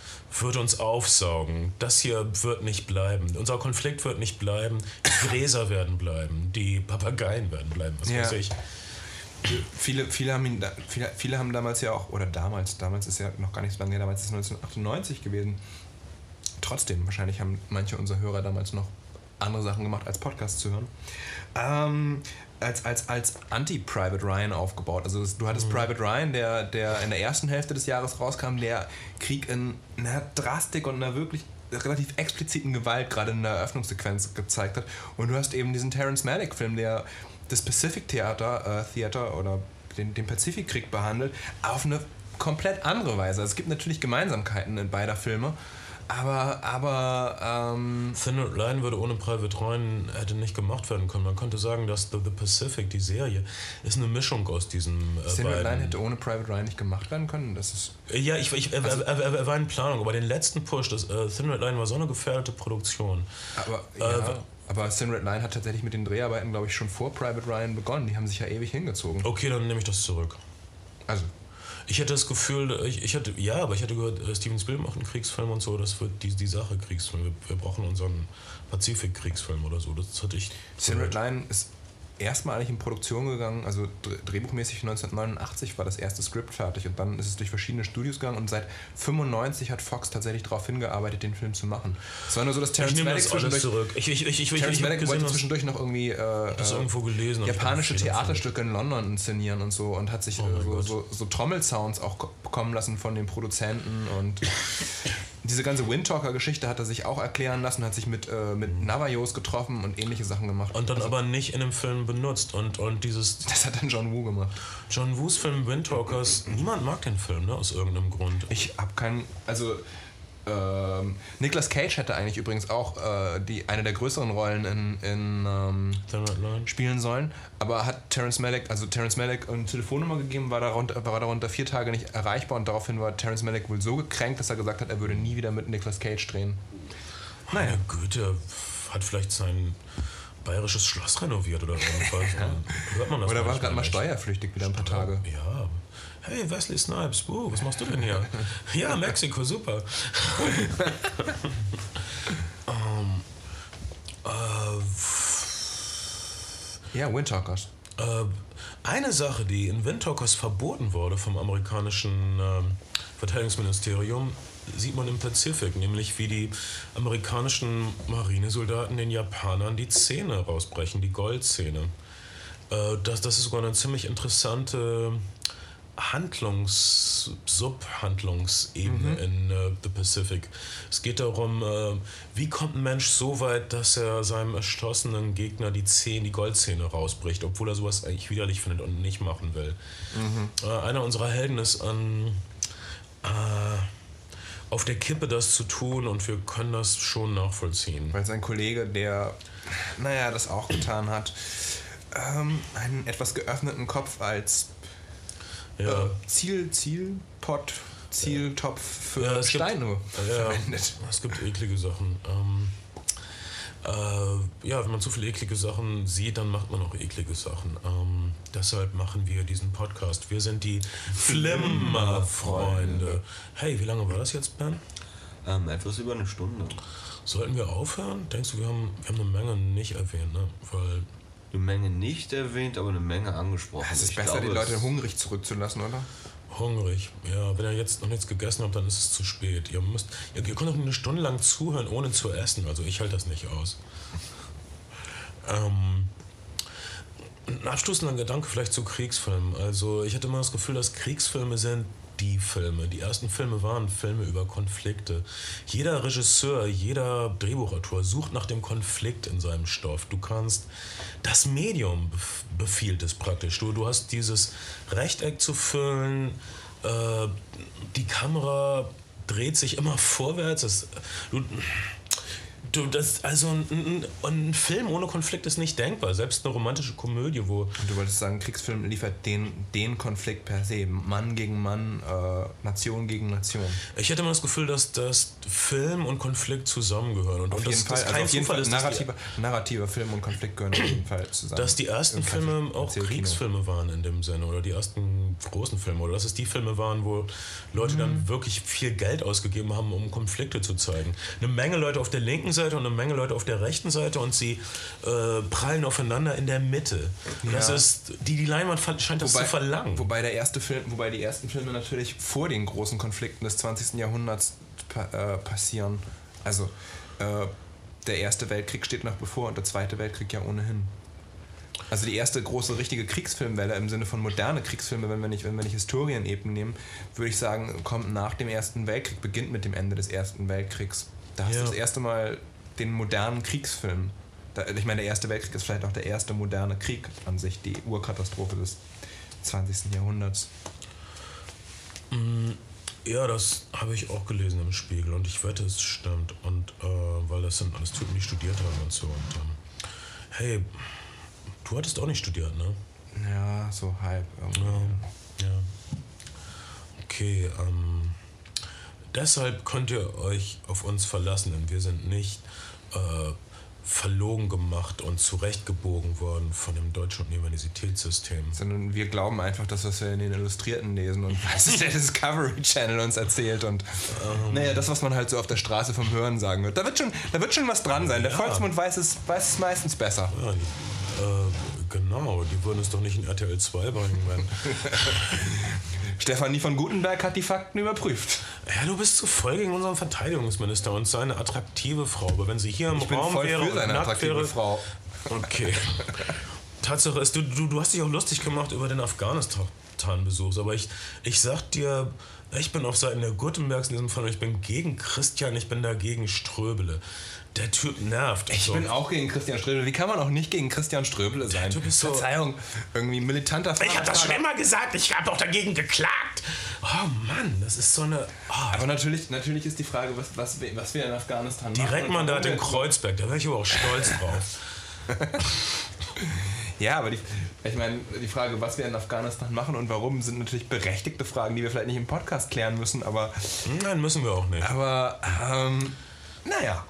wird uns aufsaugen. Das hier wird nicht bleiben. Unser Konflikt wird nicht bleiben. Die Gräser werden bleiben. Die Papageien werden bleiben. Was Ja. weiß ich. viele, viele, haben ihn viele, viele haben damals ja auch, oder damals, damals ist ja noch gar nicht so lange her, damals ist es 1998 gewesen. Trotzdem, wahrscheinlich haben manche unserer Hörer damals noch andere Sachen gemacht, als Podcasts zu hören. Ähm, als, als, als Anti-Private Ryan aufgebaut. Also du hattest Private Ryan, der, der in der ersten Hälfte des Jahres rauskam, der Krieg in einer Drastik und einer wirklich relativ expliziten Gewalt gerade in der Eröffnungssequenz gezeigt hat. Und du hast eben diesen Terrence Malick-Film, der das Pacific Theater, äh, Theater oder den, den Pazifikkrieg behandelt, auf eine komplett andere Weise. Also es gibt natürlich Gemeinsamkeiten in beider Filme, aber, aber ähm, Thin Red Line würde ohne Private Ryan hätte nicht gemacht werden können. Man könnte sagen, dass The, The Pacific, die Serie, ist eine Mischung aus diesen äh, Thin Red beiden. Line hätte ohne Private Ryan nicht gemacht werden können. Das ist Ja, ich, ich, er, er, er, er war in Planung, aber den letzten Push, das äh, Thin Red Line war so eine gefährdete Produktion. Aber, Äh, ja, aber Thin Red Line hat tatsächlich mit den Dreharbeiten, glaube ich, schon vor Private Ryan begonnen. Die haben sich ja ewig hingezogen. Okay, dann nehme ich das zurück. Also, Ich hätte das Gefühl, ich, ich hatte, ja, aber ich hatte gehört, äh, Steven Spielberg macht einen Kriegsfilm und so, das wird die, die Sache Kriegsfilm. Wir, wir brauchen unseren Pazifik-Kriegsfilm oder so. Das hatte ich. Thin Red Line ist erstmalig in Produktion gegangen, also dr- drehbuchmäßig 1989 war das erste Skript fertig und dann ist es durch verschiedene Studios gegangen und seit 95 hat Fox tatsächlich darauf hingearbeitet, den Film zu machen. Es war nur so, dass Ich Terrence nehme Malick das zwischendurch, zurück. Ich, ich, ich, ich, ich, ich, wollte gesehen, dass- zwischendurch noch irgendwie äh, äh, gelesen. ich japanische Theaterstücke in London inszenieren und so und hat sich Oh äh, so, so, so Trommelsounds auch ko- bekommen lassen von den Produzenten und diese ganze Windtalker-Geschichte hat er sich auch erklären lassen, hat sich mit, äh, mit Navajos getroffen und ähnliche Sachen gemacht. Und dann aber nicht in dem Film benutzt. Und, und dieses das hat dann John Woo gemacht. John Woos Film Windtalkers, niemand mag den Film, ne, aus irgendeinem Grund. Ich habe keinen, also ähm, Nicolas Cage hätte eigentlich übrigens auch äh, die, eine der größeren Rollen in, in ähm, spielen sollen, aber hat Terrence Malick, also Terrence Malick eine Telefonnummer gegeben, war darunter, war darunter vier Tage nicht erreichbar und daraufhin war Terrence Malick wohl so gekränkt, dass er gesagt hat, er würde nie wieder mit Nicolas Cage drehen. Meine Güte, hat vielleicht sein bayerisches Schloss renoviert oder irgendwas. Hört man das Oder war gerade mal steuerflüchtig wieder ein paar Tage. Ja. Hey, Wesley Snipes, uh, was machst du denn hier? ja, Mexiko, super. ähm, äh, Ja, Windtalkers. Äh, eine Sache, die in Windtalkers verboten wurde vom amerikanischen ähm, Verteidigungsministerium, sieht man im Pazifik, nämlich wie die amerikanischen Marinesoldaten den Japanern die Zähne rausbrechen, die Goldzähne. Äh, das, das ist sogar eine ziemlich interessante Handlungs-, Subhandlungsebene in äh, The Pacific. Es geht darum, äh, wie kommt ein Mensch so weit, dass er seinem erschossenen Gegner die Zähne, die Goldzähne rausbricht, obwohl er sowas eigentlich widerlich findet und nicht machen will. Äh, einer unserer Helden ist an, äh, auf der Kippe, das zu tun und wir können das schon nachvollziehen. Weil sein Kollege, der, naja, das auch getan hat, ähm, einen etwas geöffneten Kopf als Ja. äh, Ziel, Zielpott, Zieltopf für Ja, es gibt- Steine Ja, verwendet. es gibt eklige Sachen. Ähm, äh, ja, wenn man zu viele eklige Sachen sieht, dann macht man auch eklige Sachen. Ähm, deshalb machen wir diesen Podcast. Wir sind die Flimmerfreunde. Hey, wie lange war das jetzt, Ben? Ähm, etwas über eine Stunde. Sollten wir aufhören? Denkst du, wir haben, wir haben eine Menge nicht erwähnt, ne? Weil Eine Menge nicht erwähnt, aber eine Menge angesprochen. Es ist Ich besser, glaube, die Leute hungrig zurückzulassen, oder? hungrig. Ja, wenn ihr jetzt noch nichts gegessen habt, dann ist es zu spät. Ihr müsst, ihr, ihr könnt doch eine Stunde lang zuhören, ohne zu essen. Also ich halte das nicht aus. Ähm, ein abstoßender Gedanke vielleicht zu Kriegsfilmen. Also ich hatte immer das Gefühl, dass Kriegsfilme sind die Filme. Die ersten Filme waren Filme über Konflikte. Jeder Regisseur, jeder Drehbuchautor sucht nach dem Konflikt in seinem Stoff. Du kannst, das Medium bef- befiehlt es praktisch. Du, du hast dieses Rechteck zu füllen, äh, die Kamera dreht sich immer vorwärts. Es, du, du, das, also ein, ein, ein Film ohne Konflikt ist nicht denkbar. Selbst eine romantische Komödie, wo Und du wolltest sagen, Kriegsfilm liefert den, den Konflikt per se. Mann gegen Mann, äh, Nation gegen Nation. Ich hätte immer das Gefühl, dass das Film und Konflikt zusammengehören. Und, Auf jeden das, Fall, das also kein auf jeden Fall ist, dass die, narrativer, narrativer Film und Konflikt gehören auf jeden Fall zusammen. dass die ersten Filme auch. Kriegsfilme waren in dem Sinne oder die ersten großen Filme oder dass es die Filme waren, wo Leute Mhm. dann wirklich viel Geld ausgegeben haben, um Konflikte zu zeigen. Eine Menge Leute auf der linken Seite und eine Menge Leute auf der rechten Seite und sie äh, prallen aufeinander in der Mitte. Das Ja. ist die die Leinwand scheint das zu verlangen. Wobei der erste Film, wobei die ersten Filme natürlich vor den großen Konflikten des 20. Jahrhunderts pa äh, passieren. Also äh, der erste Weltkrieg steht noch bevor und der zweite Weltkrieg ja ohnehin. Also die erste große richtige Kriegsfilmwelle im Sinne von moderne Kriegsfilme, wenn wir nicht, wenn wir nicht Historienebenen nehmen, würde ich sagen, kommt nach dem Ersten Weltkrieg, beginnt mit dem Ende des Ersten Weltkriegs. Da hast Ja. du das erste Mal den modernen Kriegsfilm. Da, ich meine, der Erste Weltkrieg ist vielleicht auch der erste moderne Krieg an sich, die Urkatastrophe des 20. Jahrhunderts. Ja, das habe ich auch gelesen im Spiegel und ich wette, es stimmt. Und äh, weil das sind alles Typen, die studiert haben und so. Und ähm, hey, du hattest auch nicht studiert, ne? Ja, so halb irgendwie. Ja. ja. Okay, ähm, deshalb könnt ihr euch auf uns verlassen, denn wir sind nicht äh, verlogen gemacht und zurechtgebogen worden von dem deutschen Universitätssystem. Sondern wir glauben einfach, dass was wir in den Illustrierten lesen und was der Discovery Channel uns erzählt und naja, das, was man halt so auf der Straße vom Hören sagen wird. Da wird schon, da wird schon was dran sein. Der Ja. Volksmund weiß es, weiß es meistens besser. Ja, äh, genau, die würden es doch nicht in RTL 2 bringen, wenn. Stefanie von Gutenberg hat die Fakten überprüft. Ja, du bist zu voll gegen unseren Verteidigungsminister und seine attraktive Frau. Aber wenn sie hier im Ich bin Raum voll wäre für seine attraktive wäre, Frau. Okay. Tatsache ist, du, du, du hast dich auch lustig gemacht über den Afghanistan-Besuch. Aber ich, ich sag dir, ich bin auf Seiten der Gutenbergs in diesem Fall. Ich bin gegen Christian, ich bin dagegen Ströbele. Der Typ nervt. Ich so. bin auch gegen Christian Ströbele. Wie kann man auch nicht gegen Christian Ströbele sein? Du bist so- Verzeihung, irgendwie militanter Ich habe das schon immer gesagt. Ich habe auch dagegen geklagt. Oh Mann, das ist so eine. Oh, Aber natürlich, natürlich ist die Frage, was, was, wir- was wir in Afghanistan machen. Direktmandat in Kreuzberg, da wäre ich aber auch stolz drauf. Ja, aber die, ich meine, die Frage, was wir in Afghanistan machen und warum, sind natürlich berechtigte Fragen, die wir vielleicht nicht im Podcast klären müssen, aber, Nein, müssen wir auch nicht. aber ähm, naja.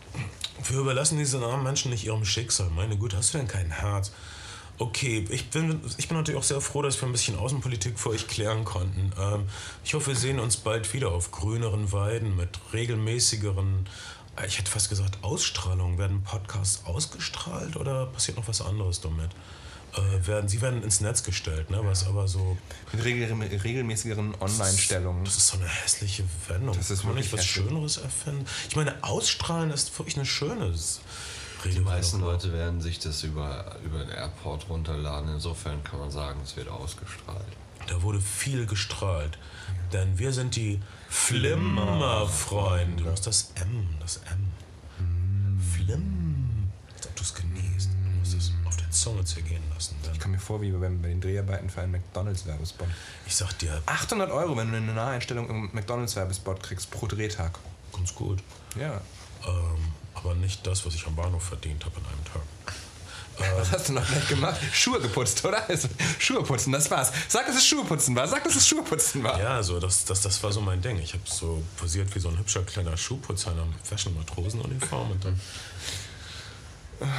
Wir überlassen diese armen Menschen nicht ihrem Schicksal. Meine Güte, hast du denn kein Herz? Okay, ich bin, ich bin natürlich auch sehr froh, dass wir ein bisschen Außenpolitik für euch klären konnten. Ähm, ich hoffe, wir sehen uns bald wieder auf grüneren Weiden mit regelmäßigeren, äh, ich hätte fast gesagt, Ausstrahlungen. Werden Podcasts ausgestrahlt oder passiert noch was anderes damit? Äh, werden, sie werden ins Netz gestellt, ne? was aber so, Mit regel, regelmäßigeren Online-Stellungen. das ist so eine hässliche Wendung. Das ist Kann man nicht was hässlich. Schöneres erfinden? Ich meine, ausstrahlen ist wirklich ein schönes Die meisten Redewendung. Leute werden sich das über, über den Airport runterladen. Insofern kann man sagen, es wird ausgestrahlt. Da wurde viel gestrahlt. Denn wir sind die Flimmerfreunde. Du musst das M, das M. Flimm. Als ob du es genießt. Du musst es auf der Zunge zergehen lassen. Denn Ich komme mir vor, wie bei bei den Dreharbeiten für einen McDonalds-Werbespot. ich sag dir, 800 Euro, wenn du eine Naheinstellung im McDonalds-Werbespot kriegst pro Drehtag. ganz gut. Ja. Ähm, aber nicht das, was ich am Bahnhof verdient habe an einem Tag. Was hast du noch gleich gemacht? Schuhe geputzt, oder? Also, Schuhe putzen, das war's. Sag, dass es Schuhe putzen war. Sag, dass es Schuhe putzen war. Ja, so, das, das, das war so mein Ding. Ich habe so posiert wie so ein hübscher kleiner Schuhputzer in einer Fashion-Matrosenuniform und dann